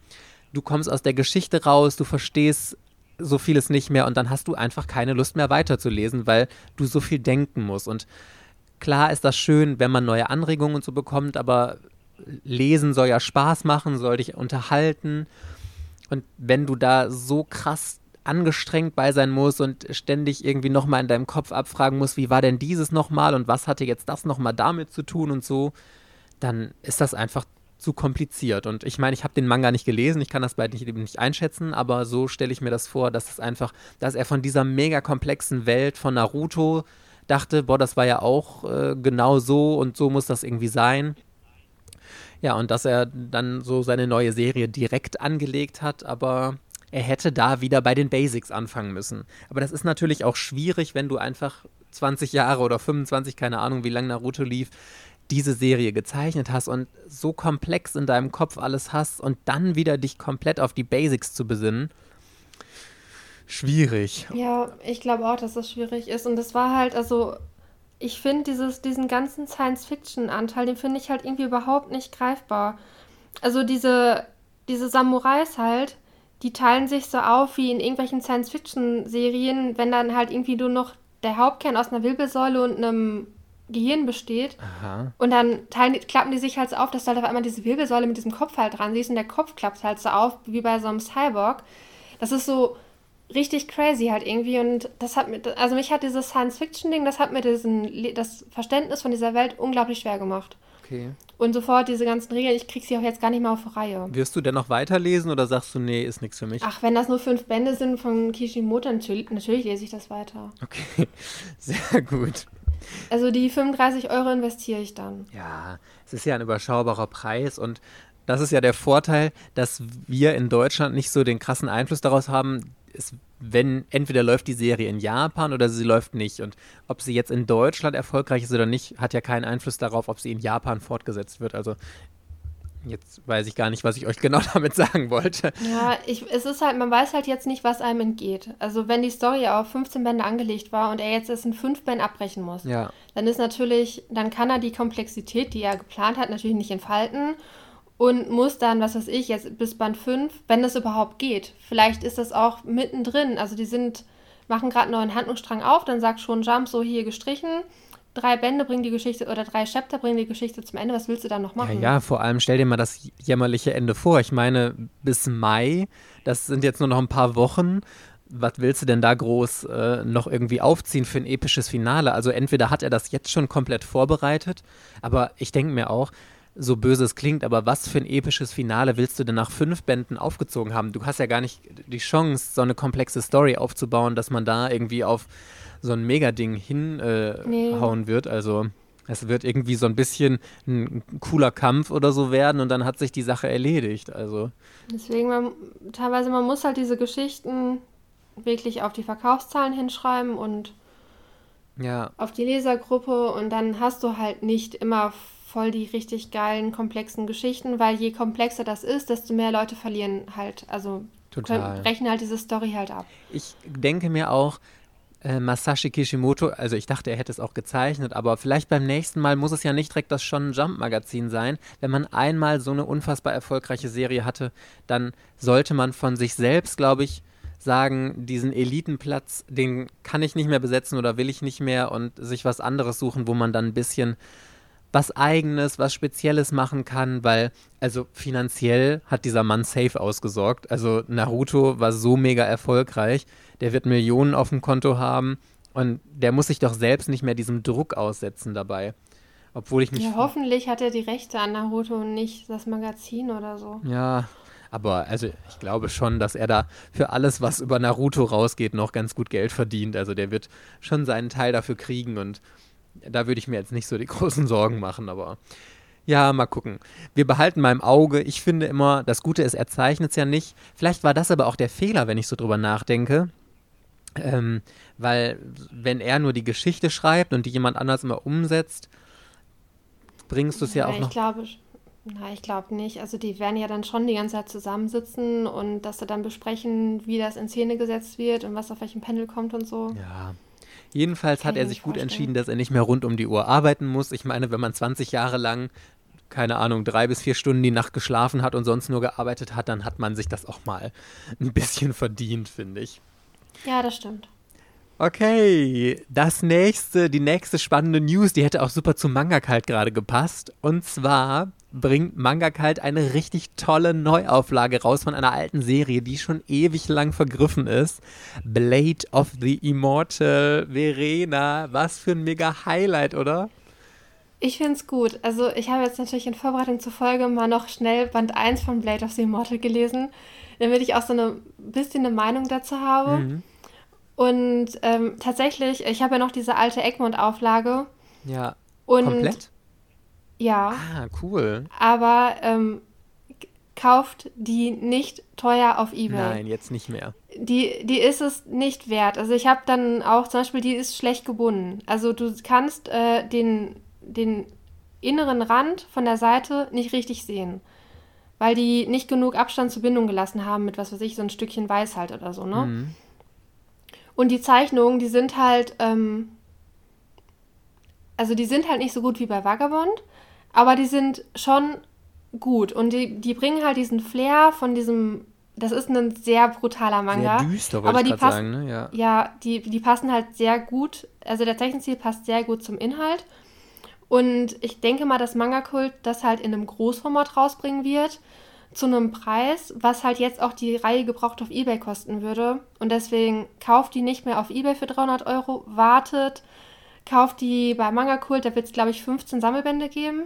Du kommst aus der Geschichte raus, du verstehst so vieles nicht mehr und dann hast du einfach keine Lust mehr weiterzulesen, weil du so viel denken musst. Und klar ist das schön, wenn man neue Anregungen und so bekommt, aber Lesen soll ja Spaß machen, soll dich unterhalten. Und wenn du da so krass angestrengt bei sein musst und ständig irgendwie nochmal in deinem Kopf abfragen musst, wie war denn dieses nochmal und was hatte jetzt das nochmal damit zu tun und so, dann ist das einfach zu kompliziert. Und ich meine, ich habe den Manga nicht gelesen, ich kann das bei nicht, nicht einschätzen, aber so stelle ich mir das vor, dass es einfach, dass er von dieser mega komplexen Welt von Naruto dachte, boah, das war ja auch äh, genau so und so muss das irgendwie sein. Ja, und dass er dann so seine neue Serie direkt angelegt hat, aber er hätte da wieder bei den Basics anfangen müssen. Aber das ist natürlich auch schwierig, wenn du einfach 20 Jahre oder 25, keine Ahnung, wie lange Naruto lief, diese Serie gezeichnet hast und so komplex in deinem Kopf alles hast und dann wieder dich komplett auf die Basics zu besinnen. Schwierig. Ja, ich glaube auch, dass das schwierig ist. Und das war halt, also ich finde diesen ganzen Science-Fiction-Anteil, den finde ich halt irgendwie überhaupt nicht greifbar. Also diese, diese Samurais halt, die teilen sich so auf wie in irgendwelchen Science-Fiction-Serien, wenn dann halt irgendwie nur noch der Hauptkern aus einer Wirbelsäule und einem Gehirn besteht. Aha. Und dann teilen, klappen die sich halt so auf, dass du halt auf einmal diese Wirbelsäule mit diesem Kopf halt dran siehst und der Kopf klappt halt so auf, wie bei so einem Cyborg. Das ist so, richtig crazy halt irgendwie und das hat mir, also mich hat dieses Science-Fiction-Ding, das hat mir diesen, das Verständnis von dieser Welt unglaublich schwer gemacht. Okay. Und sofort diese ganzen Regeln, ich krieg sie auch jetzt gar nicht mehr auf Reihe. Wirst du denn noch weiterlesen oder sagst du, nee, ist nichts für mich? Ach, wenn das nur fünf Bände sind von Kishimoto, natürlich, natürlich lese ich das weiter. Okay, sehr gut. Also die 35 Euro investiere ich dann. Ja, es ist ja ein überschaubarer Preis und das ist ja der Vorteil, dass wir in Deutschland nicht so den krassen Einfluss daraus haben, es, wenn entweder läuft die Serie in Japan oder sie läuft nicht. Und ob sie jetzt in Deutschland erfolgreich ist oder nicht, hat ja keinen Einfluss darauf, ob sie in Japan fortgesetzt wird. Also jetzt weiß ich gar nicht, was ich euch genau damit sagen wollte. Ja, ich, es ist halt, man weiß halt jetzt nicht, was einem entgeht. Also wenn die Story auf 15 Bände angelegt war und er jetzt es in 5 Bänden abbrechen muss, Ja, dann ist natürlich, dann kann er die Komplexität, die er geplant hat, natürlich nicht entfalten und muss dann, was weiß ich, jetzt bis Band 5, wenn das überhaupt geht. Vielleicht ist das auch mittendrin. Also die sind, machen gerade einen neuen Handlungsstrang auf, dann sagt schon Jump so hier gestrichen. Drei Bände bringen die Geschichte oder drei Chapter bringen die Geschichte zum Ende. Was willst du dann noch ja, machen? ja, vor allem stell dir mal das jämmerliche Ende vor. Ich meine, bis Mai, das sind jetzt nur noch ein paar Wochen. Was willst du denn da groß äh, noch irgendwie aufziehen für ein episches Finale? Also entweder hat er das jetzt schon komplett vorbereitet, aber ich denke mir auch, so böse es klingt, aber was für ein episches Finale willst du denn nach fünf Bänden aufgezogen haben? Du hast ja gar nicht die Chance, so eine komplexe Story aufzubauen, dass man da irgendwie auf so ein Megading hinhauen äh, Nee. hauen wird. Also es wird irgendwie so ein bisschen ein cooler Kampf oder so werden und dann hat sich die Sache erledigt. Also Deswegen, man, teilweise, man muss halt diese Geschichten wirklich auf die Verkaufszahlen hinschreiben und ja, auf die Lesergruppe und dann hast du halt nicht immer voll die richtig geilen, komplexen Geschichten, weil je komplexer das ist, desto mehr Leute verlieren halt, also total. brechen halt diese Story halt ab. Ich denke mir auch, äh, Masashi Kishimoto, also ich dachte, er hätte es auch gezeichnet, aber vielleicht beim nächsten Mal muss es ja nicht direkt das Shonen Jump Magazin sein. Wenn man einmal so eine unfassbar erfolgreiche Serie hatte, dann sollte man von sich selbst, glaube ich, sagen, diesen Elitenplatz, den kann ich nicht mehr besetzen oder will ich nicht mehr und sich was anderes suchen, wo man dann ein bisschen was Eigenes, was Spezielles machen kann, weil, also finanziell hat dieser Mann safe ausgesorgt. Also Naruto war so mega erfolgreich, der wird Millionen auf dem Konto haben und der muss sich doch selbst nicht mehr diesem Druck aussetzen dabei. Obwohl ich mich. Ja, hoffentlich hat er die Rechte an Naruto und nicht das Magazin oder so. Ja, aber also ich glaube schon, dass er da für alles, was über Naruto rausgeht, noch ganz gut Geld verdient. Also der wird schon seinen Teil dafür kriegen und da würde ich mir jetzt nicht so die großen Sorgen machen, aber ja, mal gucken. Wir behalten mal im Auge. Ich finde immer, das Gute ist, er zeichnet es ja nicht. Vielleicht war das aber auch der Fehler, wenn ich so drüber nachdenke. Ähm, weil, wenn er nur die Geschichte schreibt und die jemand anders immer umsetzt, bringst du es ja auch ich noch. glaube, na, ich glaube nicht. Also die werden ja dann schon die ganze Zeit zusammensitzen und dass sie dann besprechen, wie das in Szene gesetzt wird und was auf welchem Panel kommt und so. Ja. Jedenfalls hat er sich gut vorstellen. entschieden, dass er nicht mehr rund um die Uhr arbeiten muss. Ich meine, wenn man 20 Jahre lang, keine Ahnung, drei bis vier Stunden die Nacht geschlafen hat und sonst nur gearbeitet hat, dann hat man sich das auch mal ein bisschen verdient, finde ich. Ja, das stimmt. Okay, das nächste, die nächste spannende News, die hätte auch super zu Manga Kalt gerade gepasst. Und zwar bringt Manga Kalt eine richtig tolle Neuauflage raus von einer alten Serie, die schon ewig lang vergriffen ist. Blade of the Immortal Verena. Was für ein mega Highlight, oder? Ich finde es gut. Also ich habe jetzt natürlich in Vorbereitung zur Folge mal noch schnell Band 1 von Blade of the Immortal gelesen, damit ich auch so ein bisschen eine Meinung dazu habe. Mhm. Und ähm, tatsächlich, ich habe ja noch diese alte Egmont-Auflage. Ja. Und Komplett? Ja, Ah, cool. aber ähm, kauft die nicht teuer auf Ebay. Nein, jetzt nicht mehr. Die, die ist es nicht wert. Also ich habe dann auch zum Beispiel, die ist schlecht gebunden. Also du kannst äh, den, den inneren Rand von der Seite nicht richtig sehen. Weil die nicht genug Abstand zur Bindung gelassen haben mit, was weiß ich, so ein Stückchen Weiß halt oder so, ne? Mhm. Und die Zeichnungen, die sind halt, ähm, also die sind halt nicht so gut wie bei Vagabond, aber die sind schon gut. Und die, die bringen halt diesen Flair von diesem, das ist ein sehr brutaler Manga. Sehr düster, aber die passen- sagen, ne? Ja. Ja, die, die passen halt sehr gut, also der Zeichenstil passt sehr gut zum Inhalt. Und ich denke mal, dass Manga-Kult das halt in einem Großformat rausbringen wird, zu einem Preis, was halt jetzt auch die Reihe gebraucht auf Ebay kosten würde. Und deswegen kauft die nicht mehr auf Ebay für 300 Euro, wartet, kauft die bei Manga-Kult, da wird es, glaube ich, 15 Sammelbände geben.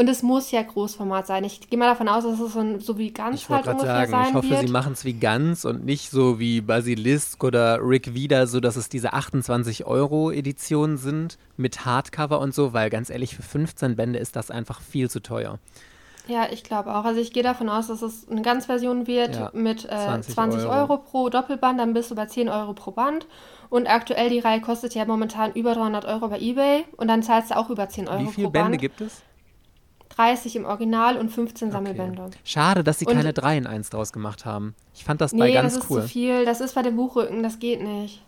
Und es muss ja Großformat sein. Ich gehe mal davon aus, dass es so, ein, so wie ganz Ich halt wollte gerade ungefähr sagen, sein ich hoffe, wird. sie machen es wie ganz und nicht so wie Basilisk oder Rick Wieder, so dass es diese 28 Euro Editionen sind mit Hardcover und so, weil ganz ehrlich, für 15 Bände ist das einfach viel zu teuer. Ja, ich glaube auch. Also ich gehe davon aus, dass es eine Ganzversion wird Ja, mit äh, 20 20, Euro. Euro. pro Doppelband, dann bist du bei 10 Euro pro Band. Und aktuell die Reihe kostet ja momentan über 300 Euro bei Ebay und dann zahlst du auch über 10 Euro Wie viele pro Bände Band. gibt es? 30 im Original und 15 Okay. Sammelbände. Schade, dass sie Und- keine 3 in 1 draus gemacht haben. Ich fand das bei Nee, ganz das ist cool. zu viel. Das ist bei dem Buchrücken, das geht nicht.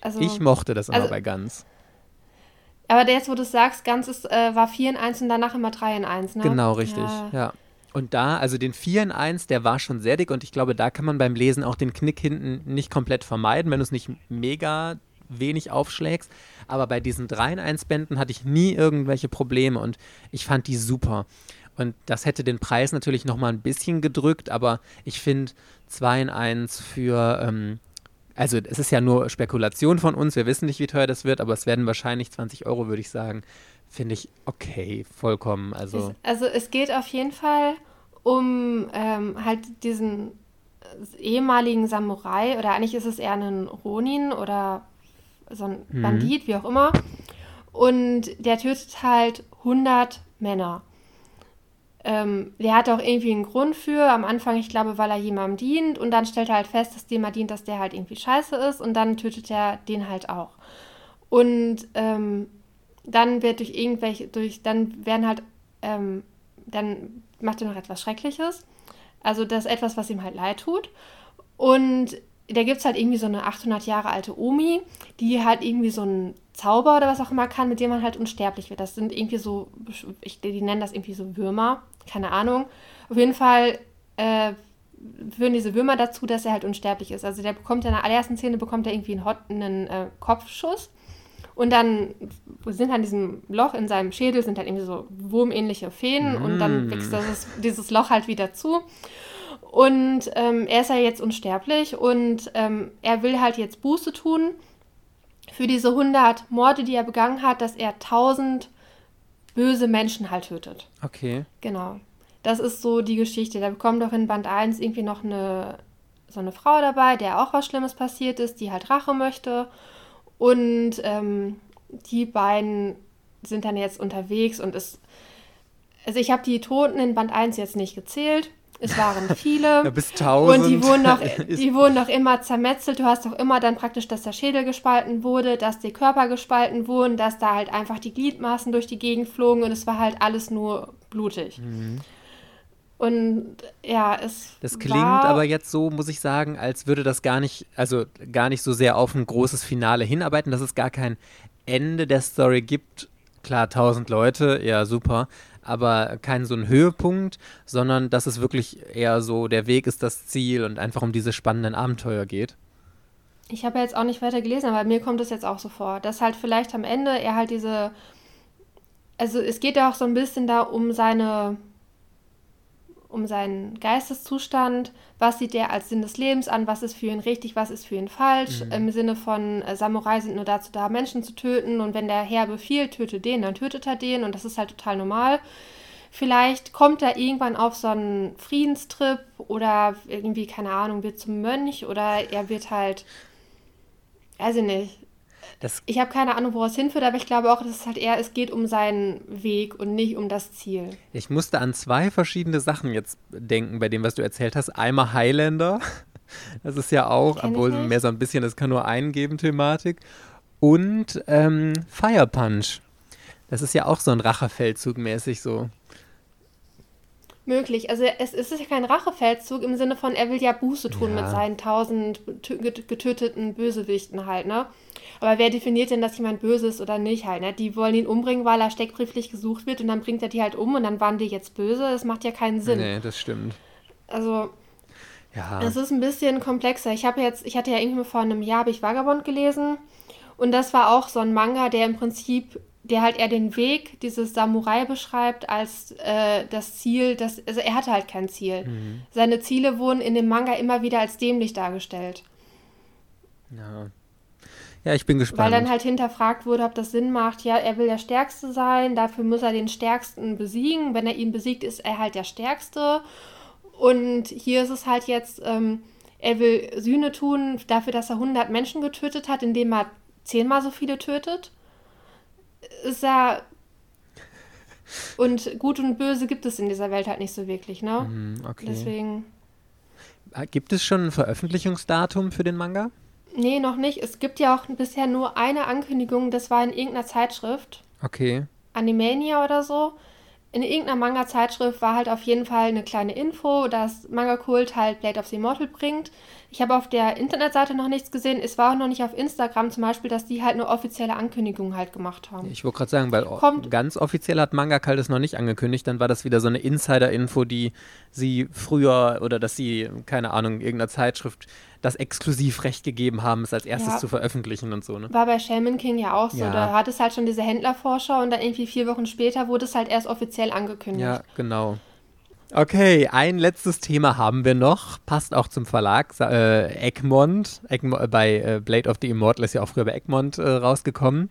Also, Ich mochte das immer also- bei ganz. aber der jetzt, wo du es sagst, ganz ist, äh, war 4 in 1 und danach immer 3 in 1, ne? Genau, richtig. Ja. Ja. Und da, also den 4 in 1, der war schon sehr dick und ich glaube, da kann man beim Lesen auch den Knick hinten nicht komplett vermeiden, wenn du es nicht mega wenig aufschlägst. Aber bei diesen 3 in 1 Bänden hatte ich nie irgendwelche Probleme und ich fand die super. Und das hätte den Preis natürlich nochmal ein bisschen gedrückt, aber ich finde 2 in 1 für, ähm, also es ist ja nur Spekulation von uns, wir wissen nicht, wie teuer das wird, aber es werden wahrscheinlich 20 Euro, würde ich sagen. Finde ich okay, vollkommen. Also. Also es geht auf jeden Fall um ähm, halt diesen ehemaligen Samurai oder eigentlich ist es eher ein Ronin oder so ein Mhm. Bandit, wie auch immer. Und der tötet halt 100 Männer. Ähm, der hat auch irgendwie einen Grund für. Am Anfang, ich glaube, weil er jemandem dient und dann stellt er halt fest, dass dem er dient, dass der halt irgendwie scheiße ist und dann tötet er den halt auch. Und ähm, dann wird durch irgendwelche, durch, dann werden halt, ähm, dann macht er noch etwas Schreckliches. Also das ist etwas, was ihm halt leid tut. Und da gibt es halt irgendwie so eine 800 Jahre alte Omi, die halt irgendwie so einen Zauber oder was auch immer kann, mit dem man halt unsterblich wird. Das sind irgendwie so, ich, die nennen das irgendwie so Würmer, keine Ahnung. Auf jeden Fall äh, führen diese Würmer dazu, dass er halt unsterblich ist. Also der bekommt in der allerersten Szene bekommt er irgendwie einen, Hot, einen äh, Kopfschuss und dann sind an diesem Loch in seinem Schädel sind halt irgendwie so wurmähnliche Fäden und dann Mm. wächst das, dieses Loch halt wieder zu. Und ähm, er ist ja jetzt unsterblich und ähm, er will halt jetzt Buße tun für diese 100 Morde, die er begangen hat, dass er 1000 böse Menschen halt tötet. Okay. Genau. Das ist so die Geschichte. Da bekommt doch in Band 1 irgendwie noch eine, so eine Frau dabei, der auch was Schlimmes passiert ist, die halt Rache möchte. Und ähm, die beiden sind dann jetzt unterwegs und es. Also ich habe die Toten in Band 1 jetzt nicht gezählt. Es waren viele. Ja, bis 1000. Und die wurden, noch, die wurden noch immer zermetzelt. Du hast doch immer dann praktisch, dass der Schädel gespalten wurde, dass die Körper gespalten wurden, dass da halt einfach die Gliedmaßen durch die Gegend flogen und es war halt alles nur blutig. Und ja, es Das klingt aber jetzt so, muss ich sagen, als würde das gar nicht, also gar nicht so sehr auf ein großes Finale hinarbeiten, dass es gar kein Ende der Story gibt. Klar, 1000 Leute, ja super, aber kein so ein Höhepunkt, sondern dass es wirklich eher so, der Weg ist das Ziel und einfach um diese spannenden Abenteuer geht. Ich habe ja jetzt auch nicht weiter gelesen, aber mir kommt es jetzt auch so vor, dass halt vielleicht am Ende er halt diese. Also es geht ja auch so ein bisschen da um seine. Um seinen Geisteszustand. Was sieht er als Sinn des Lebens an? Was ist für ihn richtig? Was ist für ihn falsch? Im Sinne von äh, Samurai sind nur dazu da, Menschen zu töten. Und wenn der Herr befiehlt, töte den, dann tötet er den. Und das ist halt total normal. Vielleicht kommt er irgendwann auf so einen Friedenstrip oder irgendwie, keine Ahnung, wird zum Mönch oder er wird halt, weiß ich nicht. Das, Ich habe keine Ahnung, wo es hinführt, aber ich glaube auch, dass es halt eher, es geht um seinen Weg und nicht um das Ziel. ich musste an zwei verschiedene Sachen jetzt denken bei dem, was du erzählt hast. Einmal Highlander, das ist ja auch, obwohl mehr so ein bisschen, das kann nur einen geben, Thematik. Und ähm, Fire Punch. Das ist ja auch so ein Rachefeldzug mäßig so. Möglich. Also es, es ist ja kein Rachefeldzug im Sinne von, er will ja Buße tun Ja. mit seinen tausend tö- get- getöteten Bösewichten halt, ne? Aber wer definiert denn, dass jemand böse ist oder nicht halt, ne? Die wollen ihn umbringen, weil er steckbrieflich gesucht wird und dann bringt er die halt um und dann waren die jetzt böse. Das macht ja keinen Sinn. Nee, das stimmt. Also Ja. Es ist ein bisschen komplexer. Ich habe jetzt, ich hatte ja irgendwie vor einem Jahr habe ich Vagabond gelesen und das war auch so ein Manga, der im Prinzip, der halt eher den Weg dieses Samurai beschreibt als äh, das Ziel. Das, also er hatte halt kein Ziel. Seine Ziele wurden in dem Manga immer wieder als dämlich dargestellt. Ja. Ja, ich bin gespannt. Weil dann halt hinterfragt wurde, ob das Sinn macht, ja, er will der Stärkste sein, dafür muss er den Stärksten besiegen. Wenn er ihn besiegt, ist er halt der Stärkste. Und hier ist es halt jetzt, ähm, er will Sühne tun dafür, dass er 100 Menschen getötet hat, indem er zehnmal so viele tötet. Ist ja. Und Gut und Böse gibt es in dieser Welt halt nicht so wirklich, ne? Mhm, okay. Deswegen. Ah, Gibt es schon ein Veröffentlichungsdatum für den Manga? Nee, noch nicht. Es gibt ja auch bisher nur eine Ankündigung, das war in irgendeiner Zeitschrift. Okay. Animania oder so. In irgendeiner Manga-Zeitschrift war halt auf jeden Fall eine kleine Info, dass Manga Kult halt Blade of the Immortal bringt. Ich habe auf der Internetseite noch nichts gesehen. Es war auch noch nicht auf Instagram zum Beispiel, dass die halt eine offizielle Ankündigung halt gemacht haben. Ich wollte gerade sagen, weil Kommt- ganz offiziell hat Manga Kalt es noch nicht angekündigt, dann war das wieder so eine Insider-Info, die sie früher oder dass sie, keine Ahnung, irgendeiner Zeitschrift das Exklusivrecht gegeben haben, es als erstes Ja. zu veröffentlichen und so, ne? War bei Shaman King ja auch so. Ja. Da hat es halt schon diese Händlervorschau und dann irgendwie vier Wochen später wurde es halt erst offiziell angekündigt. Ja, genau. Okay, ein letztes Thema haben wir noch. Passt auch zum Verlag. Äh, Egmont. Egmo äh, bei äh, Blade of the Immortal ist ja auch früher bei Egmont äh, rausgekommen.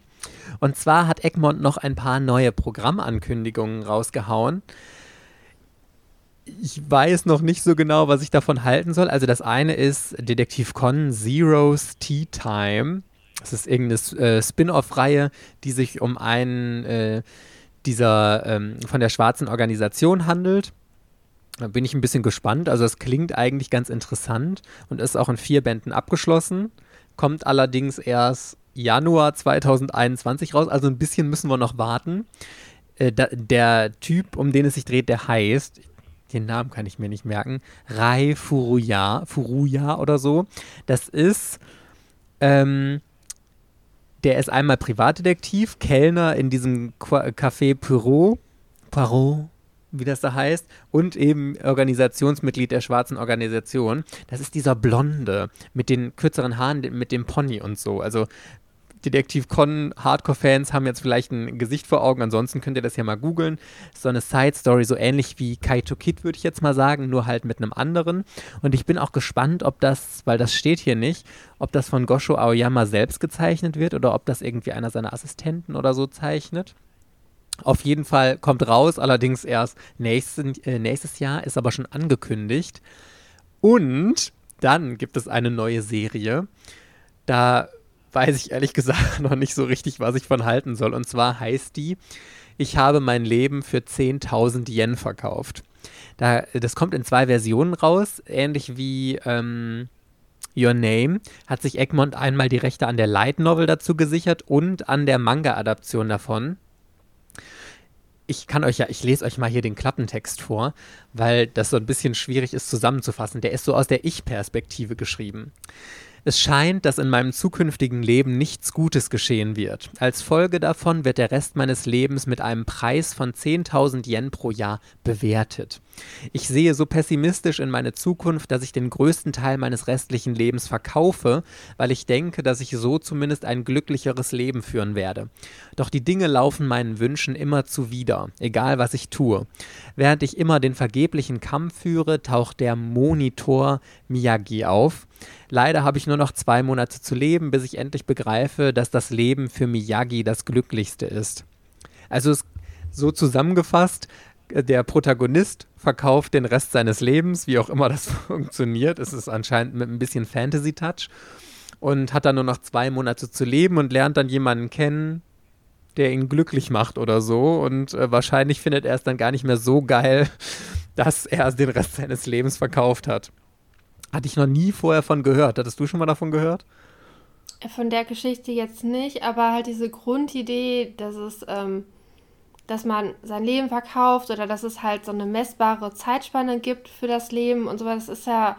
Und zwar hat Egmont noch ein paar neue Programmankündigungen rausgehauen. Ich weiß noch nicht so genau, was ich davon halten soll. Also das eine ist Detektiv Con Zero's Tea Time. Das ist irgendeine äh, Spin-off-Reihe, die sich um einen äh, dieser ähm, von der schwarzen Organisation handelt. Da bin ich ein bisschen gespannt. Also es klingt eigentlich ganz interessant und ist auch in vier Bänden abgeschlossen. Kommt allerdings erst Januar 2021 raus. Also ein bisschen müssen wir noch warten. Äh, da, der Typ, um den es sich dreht, der heißt, den Namen kann ich mir nicht merken, Rai Furuya, Furuya oder so. Das ist, ähm, der ist einmal Privatdetektiv, Kellner in diesem Qua Café Poirot, Poirot, wie das da heißt, und eben Organisationsmitglied der schwarzen Organisation. Das ist dieser Blonde mit den kürzeren Haaren, mit dem Pony und so. Also Detektiv Con Hardcore-Fans haben jetzt vielleicht ein Gesicht vor Augen, ansonsten könnt ihr das ja mal googeln. So eine Side-Story, so ähnlich wie Kaito Kid, würde ich jetzt mal sagen, nur halt mit einem anderen. Und ich bin auch gespannt, ob das, weil das steht hier nicht, ob das von Gosho Aoyama selbst gezeichnet wird oder ob das irgendwie einer seiner Assistenten oder so zeichnet. Auf jeden Fall kommt raus, allerdings erst nächsten, äh, nächstes Jahr, ist aber schon angekündigt. Und dann gibt es eine neue Serie. Da weiß ich ehrlich gesagt noch nicht so richtig, was ich von halten soll. Und zwar heißt die, ich habe mein Leben für 10.000 Yen verkauft. Da, das kommt in zwei Versionen raus, ähnlich wie ähm, Your Name. Hat sich Egmont einmal die Rechte an der Light Novel dazu gesichert und an der Manga-Adaption davon ich kann euch ja, ich lese euch mal hier den Klappentext vor, weil das so ein bisschen schwierig ist zusammenzufassen. Der ist so aus der Ich-Perspektive geschrieben. Es scheint, dass in meinem zukünftigen Leben nichts Gutes geschehen wird. Als Folge davon wird der Rest meines Lebens mit einem Preis von 10.000 Yen pro Jahr bewertet. Ich sehe so pessimistisch in meine Zukunft, dass ich den größten Teil meines restlichen Lebens verkaufe, weil ich denke, dass ich so zumindest ein glücklicheres Leben führen werde. Doch die Dinge laufen meinen Wünschen immer zuwider, egal was ich tue. Während ich immer den vergeblichen Kampf führe, taucht der Monitor Miyagi auf. Leider habe ich nur noch zwei Monate zu leben, bis ich endlich begreife, dass das Leben für Miyagi das glücklichste ist. Also es, so zusammengefasst, äh, der Protagonist verkauft den Rest seines Lebens, wie auch immer das funktioniert. Es ist anscheinend mit ein bisschen Fantasy-Touch und hat dann nur noch zwei Monate zu leben und lernt dann jemanden kennen, der ihn glücklich macht oder so. Und äh, wahrscheinlich findet er es dann gar nicht mehr so geil, dass er den Rest seines Lebens verkauft hat. Hatte ich noch nie vorher von gehört. Hattest du schon mal davon gehört? Von der Geschichte jetzt nicht, aber halt diese Grundidee, dass es, ähm, dass man sein Leben verkauft oder dass es halt so eine messbare Zeitspanne gibt für das Leben und so, das ist ja,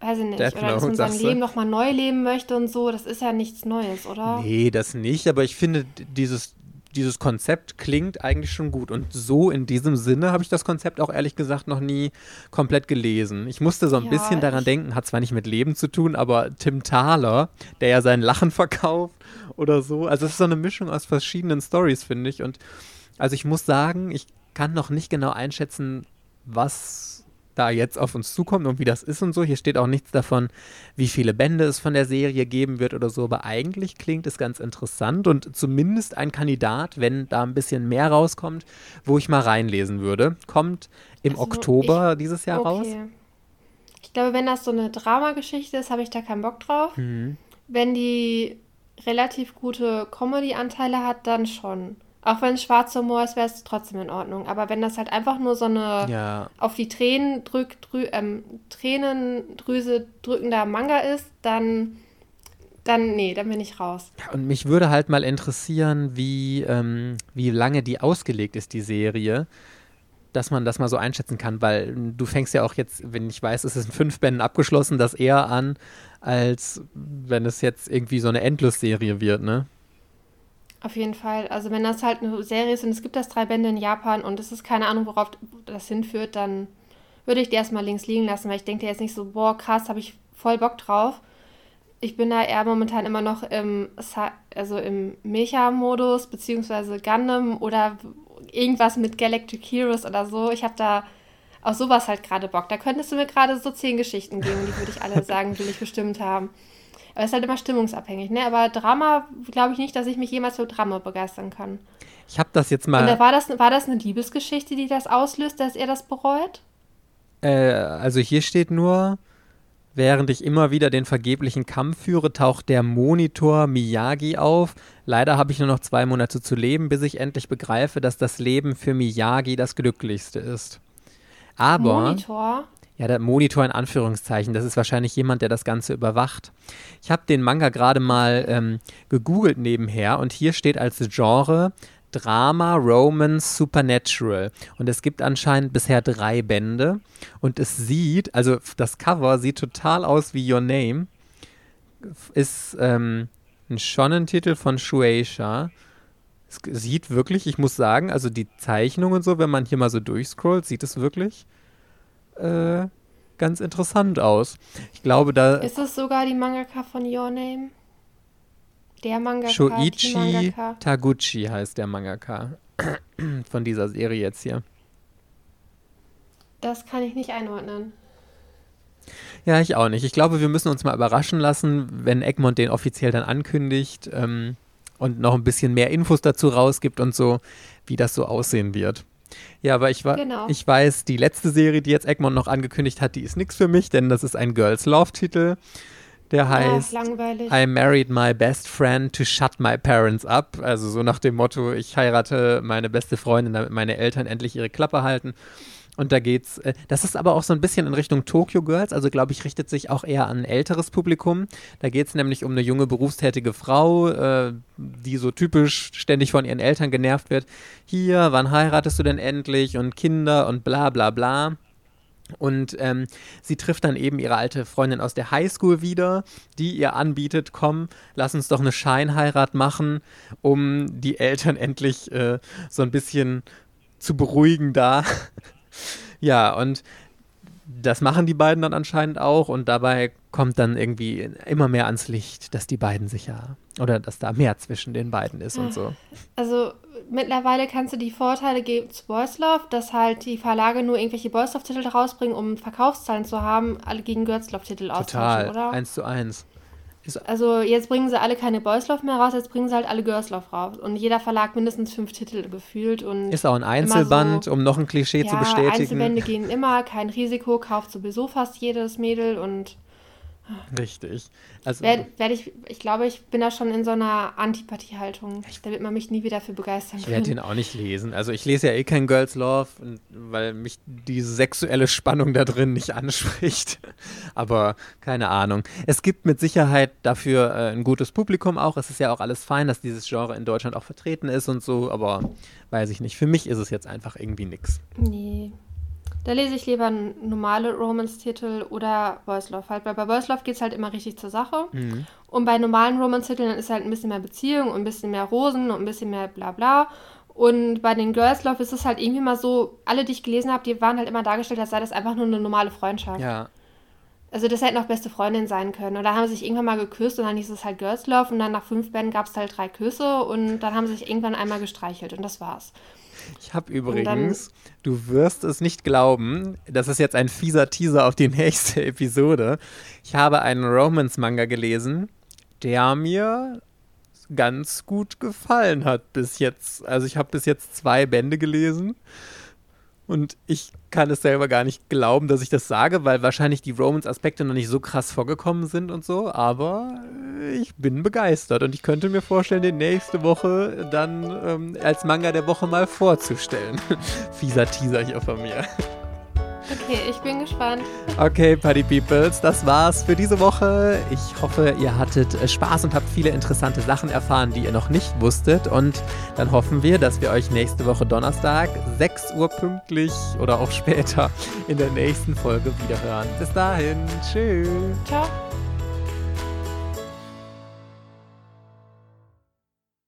weiß ich nicht, Death oder dass Note, man sein? Leben nochmal neu leben möchte und so, das ist ja nichts Neues, oder? Nee, das nicht, aber ich finde, dieses, dieses Konzept klingt eigentlich schon gut. Und so in diesem Sinne habe ich das Konzept auch ehrlich gesagt noch nie komplett gelesen. Ich musste so ein Ja, bisschen daran denken, hat zwar nicht mit Leben zu tun, aber Tim Thaler, der ja sein Lachen verkauft oder so. Also es ist so eine Mischung aus verschiedenen Stories, finde ich. Und also ich muss sagen, ich kann noch nicht genau einschätzen, was da jetzt auf uns zukommt und wie das ist und so. Hier steht auch nichts davon, wie viele Bände es von der Serie geben wird oder so, aber eigentlich klingt es ganz interessant und zumindest ein Kandidat, wenn da ein bisschen mehr rauskommt, wo ich mal reinlesen würde. Kommt im also Oktober ich, dieses Jahr okay. raus. Ich glaube, wenn das so eine Dramageschichte ist, habe ich da keinen Bock drauf. Mhm. Wenn die relativ gute Comedy-Anteile hat, dann schon. Auch wenn es schwarzer Humor ist, wäre es trotzdem in Ordnung. Aber wenn das halt einfach nur so eine ja. auf die Tränen drück, drü ähm, Tränendrüse drückender Manga ist, dann, dann, nee, dann bin ich raus. Ja, und mich würde halt mal interessieren, wie, ähm, wie lange die ausgelegt ist, die Serie dass man das mal so einschätzen kann, weil du fängst ja auch jetzt, wenn ich weiß, es ist in fünf Bänden abgeschlossen, das eher an, als wenn es jetzt irgendwie so eine Endlosserie wird, ne? Auf jeden Fall. Also wenn das halt eine Serie ist und es gibt das drei Bände in Japan und es ist keine Ahnung, worauf das hinführt, dann würde ich die erstmal links liegen lassen, weil ich denke jetzt nicht so, boah, krass, habe ich voll Bock drauf. Ich bin da eher momentan immer noch im, also im Mecha-Modus, beziehungsweise Gundam oder irgendwas mit Galactic Heroes oder so. Ich habe da auf sowas halt gerade Bock. Da könntest du mir gerade so zehn Geschichten geben, die würde ich alle sagen, will ich bestimmt haben. Aber es ist halt immer stimmungsabhängig, ne? Aber Drama glaube ich nicht, dass ich mich jemals für Drama begeistern kann. Ich habe das jetzt mal. Und war das, war das eine Liebesgeschichte, die das auslöst, dass er das bereut? Äh, also hier steht nur, während ich immer wieder den vergeblichen Kampf führe, taucht der Monitor Miyagi auf. Leider habe ich nur noch zwei Monate zu leben, bis ich endlich begreife, dass das Leben für Miyagi das glücklichste ist. Aber. Monitor? Ja, der Monitor in Anführungszeichen. Das ist wahrscheinlich jemand, der das Ganze überwacht. Ich habe den Manga gerade mal ähm, gegoogelt nebenher und hier steht als Genre Drama, Romance, Supernatural. Und es gibt anscheinend bisher drei Bände. Und es sieht, also das Cover sieht total aus wie Your Name. Ist ähm, ein Shonen-Titel von Shueisha. Es sieht wirklich, ich muss sagen, also die Zeichnungen und so, wenn man hier mal so durchscrollt, sieht es wirklich äh, ganz interessant aus. Ich glaube, da. Ist es sogar die Mangaka von Your Name? Der Mangaka. Shoichi Mangaka. Taguchi heißt der Mangaka von dieser Serie jetzt hier. Das kann ich nicht einordnen. Ja, ich auch nicht. Ich glaube, wir müssen uns mal überraschen lassen, wenn Egmont den offiziell dann ankündigt ähm, und noch ein bisschen mehr Infos dazu rausgibt und so, wie das so aussehen wird. Ja, aber ich, genau. ich weiß, die letzte Serie, die jetzt Egmont noch angekündigt hat, die ist nichts für mich, denn das ist ein Girls Love-Titel. Der heißt I married my best friend to shut my parents up. Also so nach dem Motto, ich heirate meine beste Freundin, damit meine Eltern endlich ihre Klappe halten. Und da geht's, äh, das ist aber auch so ein bisschen in Richtung Tokyo Girls, also glaube ich, richtet sich auch eher an ein älteres Publikum. Da geht es nämlich um eine junge berufstätige Frau, äh, die so typisch ständig von ihren Eltern genervt wird. Hier, wann heiratest du denn endlich? Und Kinder und bla bla bla. Und ähm, sie trifft dann eben ihre alte Freundin aus der Highschool wieder, die ihr anbietet, komm, lass uns doch eine Scheinheirat machen, um die Eltern endlich äh, so ein bisschen zu beruhigen da. Ja, und das machen die beiden dann anscheinend auch und dabei kommt dann irgendwie immer mehr ans Licht, dass die beiden sich ja oder dass da mehr zwischen den beiden ist und so. Also mittlerweile kannst du die Vorteile geben zu Boys Love, dass halt die Verlage nur irgendwelche Boys Love Titel rausbringen, um Verkaufszahlen zu haben, alle gegen Girls Love Titel austauschen, oder? Eins zu eins. Also jetzt bringen sie alle keine Boys Love mehr raus, jetzt bringen sie halt alle Girls Love raus. Und jeder Verlag mindestens fünf Titel gefühlt. Und ist auch ein Einzelband, so, um noch ein Klischee ja, zu bestätigen. Einzelbände gehen immer, kein Risiko, kauft sowieso fast jedes Mädel und Richtig. Also, werd, werd ich, ich glaube, ich bin da schon in so einer Antipathie-Haltung. Da wird man mich nie wieder für begeistern Ich werde den auch nicht lesen. Also ich lese ja eh kein Girls Love, weil mich diese sexuelle Spannung da drin nicht anspricht. Aber keine Ahnung. Es gibt mit Sicherheit dafür äh, ein gutes Publikum auch. Es ist ja auch alles fein, dass dieses Genre in Deutschland auch vertreten ist und so. Aber weiß ich nicht. Für mich ist es jetzt einfach irgendwie nix. Nee. Da lese ich lieber normale Romance-Titel oder Boys Love halt, weil bei Boys Love geht es halt immer richtig zur Sache. Mhm. Und bei normalen Romance-Titeln ist halt ein bisschen mehr Beziehung und ein bisschen mehr Rosen und ein bisschen mehr bla bla. Und bei den Girls Love ist es halt irgendwie mal so, alle, die ich gelesen habe, die waren halt immer dargestellt, als sei das einfach nur eine normale Freundschaft. Ja. Also das hätten auch beste Freundin sein können. Und da haben sie sich irgendwann mal geküsst und dann hieß es halt Girls Love und dann nach fünf Bänden gab es halt drei Küsse und dann haben sie sich irgendwann einmal gestreichelt und das war's. Ich habe übrigens, du wirst es nicht glauben, das ist jetzt ein fieser Teaser auf die nächste Episode. Ich habe einen Romance-Manga gelesen, der mir ganz gut gefallen hat bis jetzt. Also ich habe bis jetzt zwei Bände gelesen und ich kann es selber gar nicht glauben, dass ich das sage, weil wahrscheinlich die Romance-Aspekte noch nicht so krass vorgekommen sind und so. Aber ich bin begeistert und ich könnte mir vorstellen, den nächste Woche dann ähm, als Manga der Woche mal vorzustellen. Fieser Teaser hier von mir. Okay, ich bin gespannt. Okay, Party Peoples, das war's für diese Woche. Ich hoffe, ihr hattet äh, Spaß und habt viele interessante Sachen erfahren, die ihr noch nicht wusstet. Und dann hoffen wir, dass wir euch nächste Woche Donnerstag 6 Uhr pünktlich oder auch später in der nächsten Folge wiederhören. Bis dahin, tschüss. Ciao.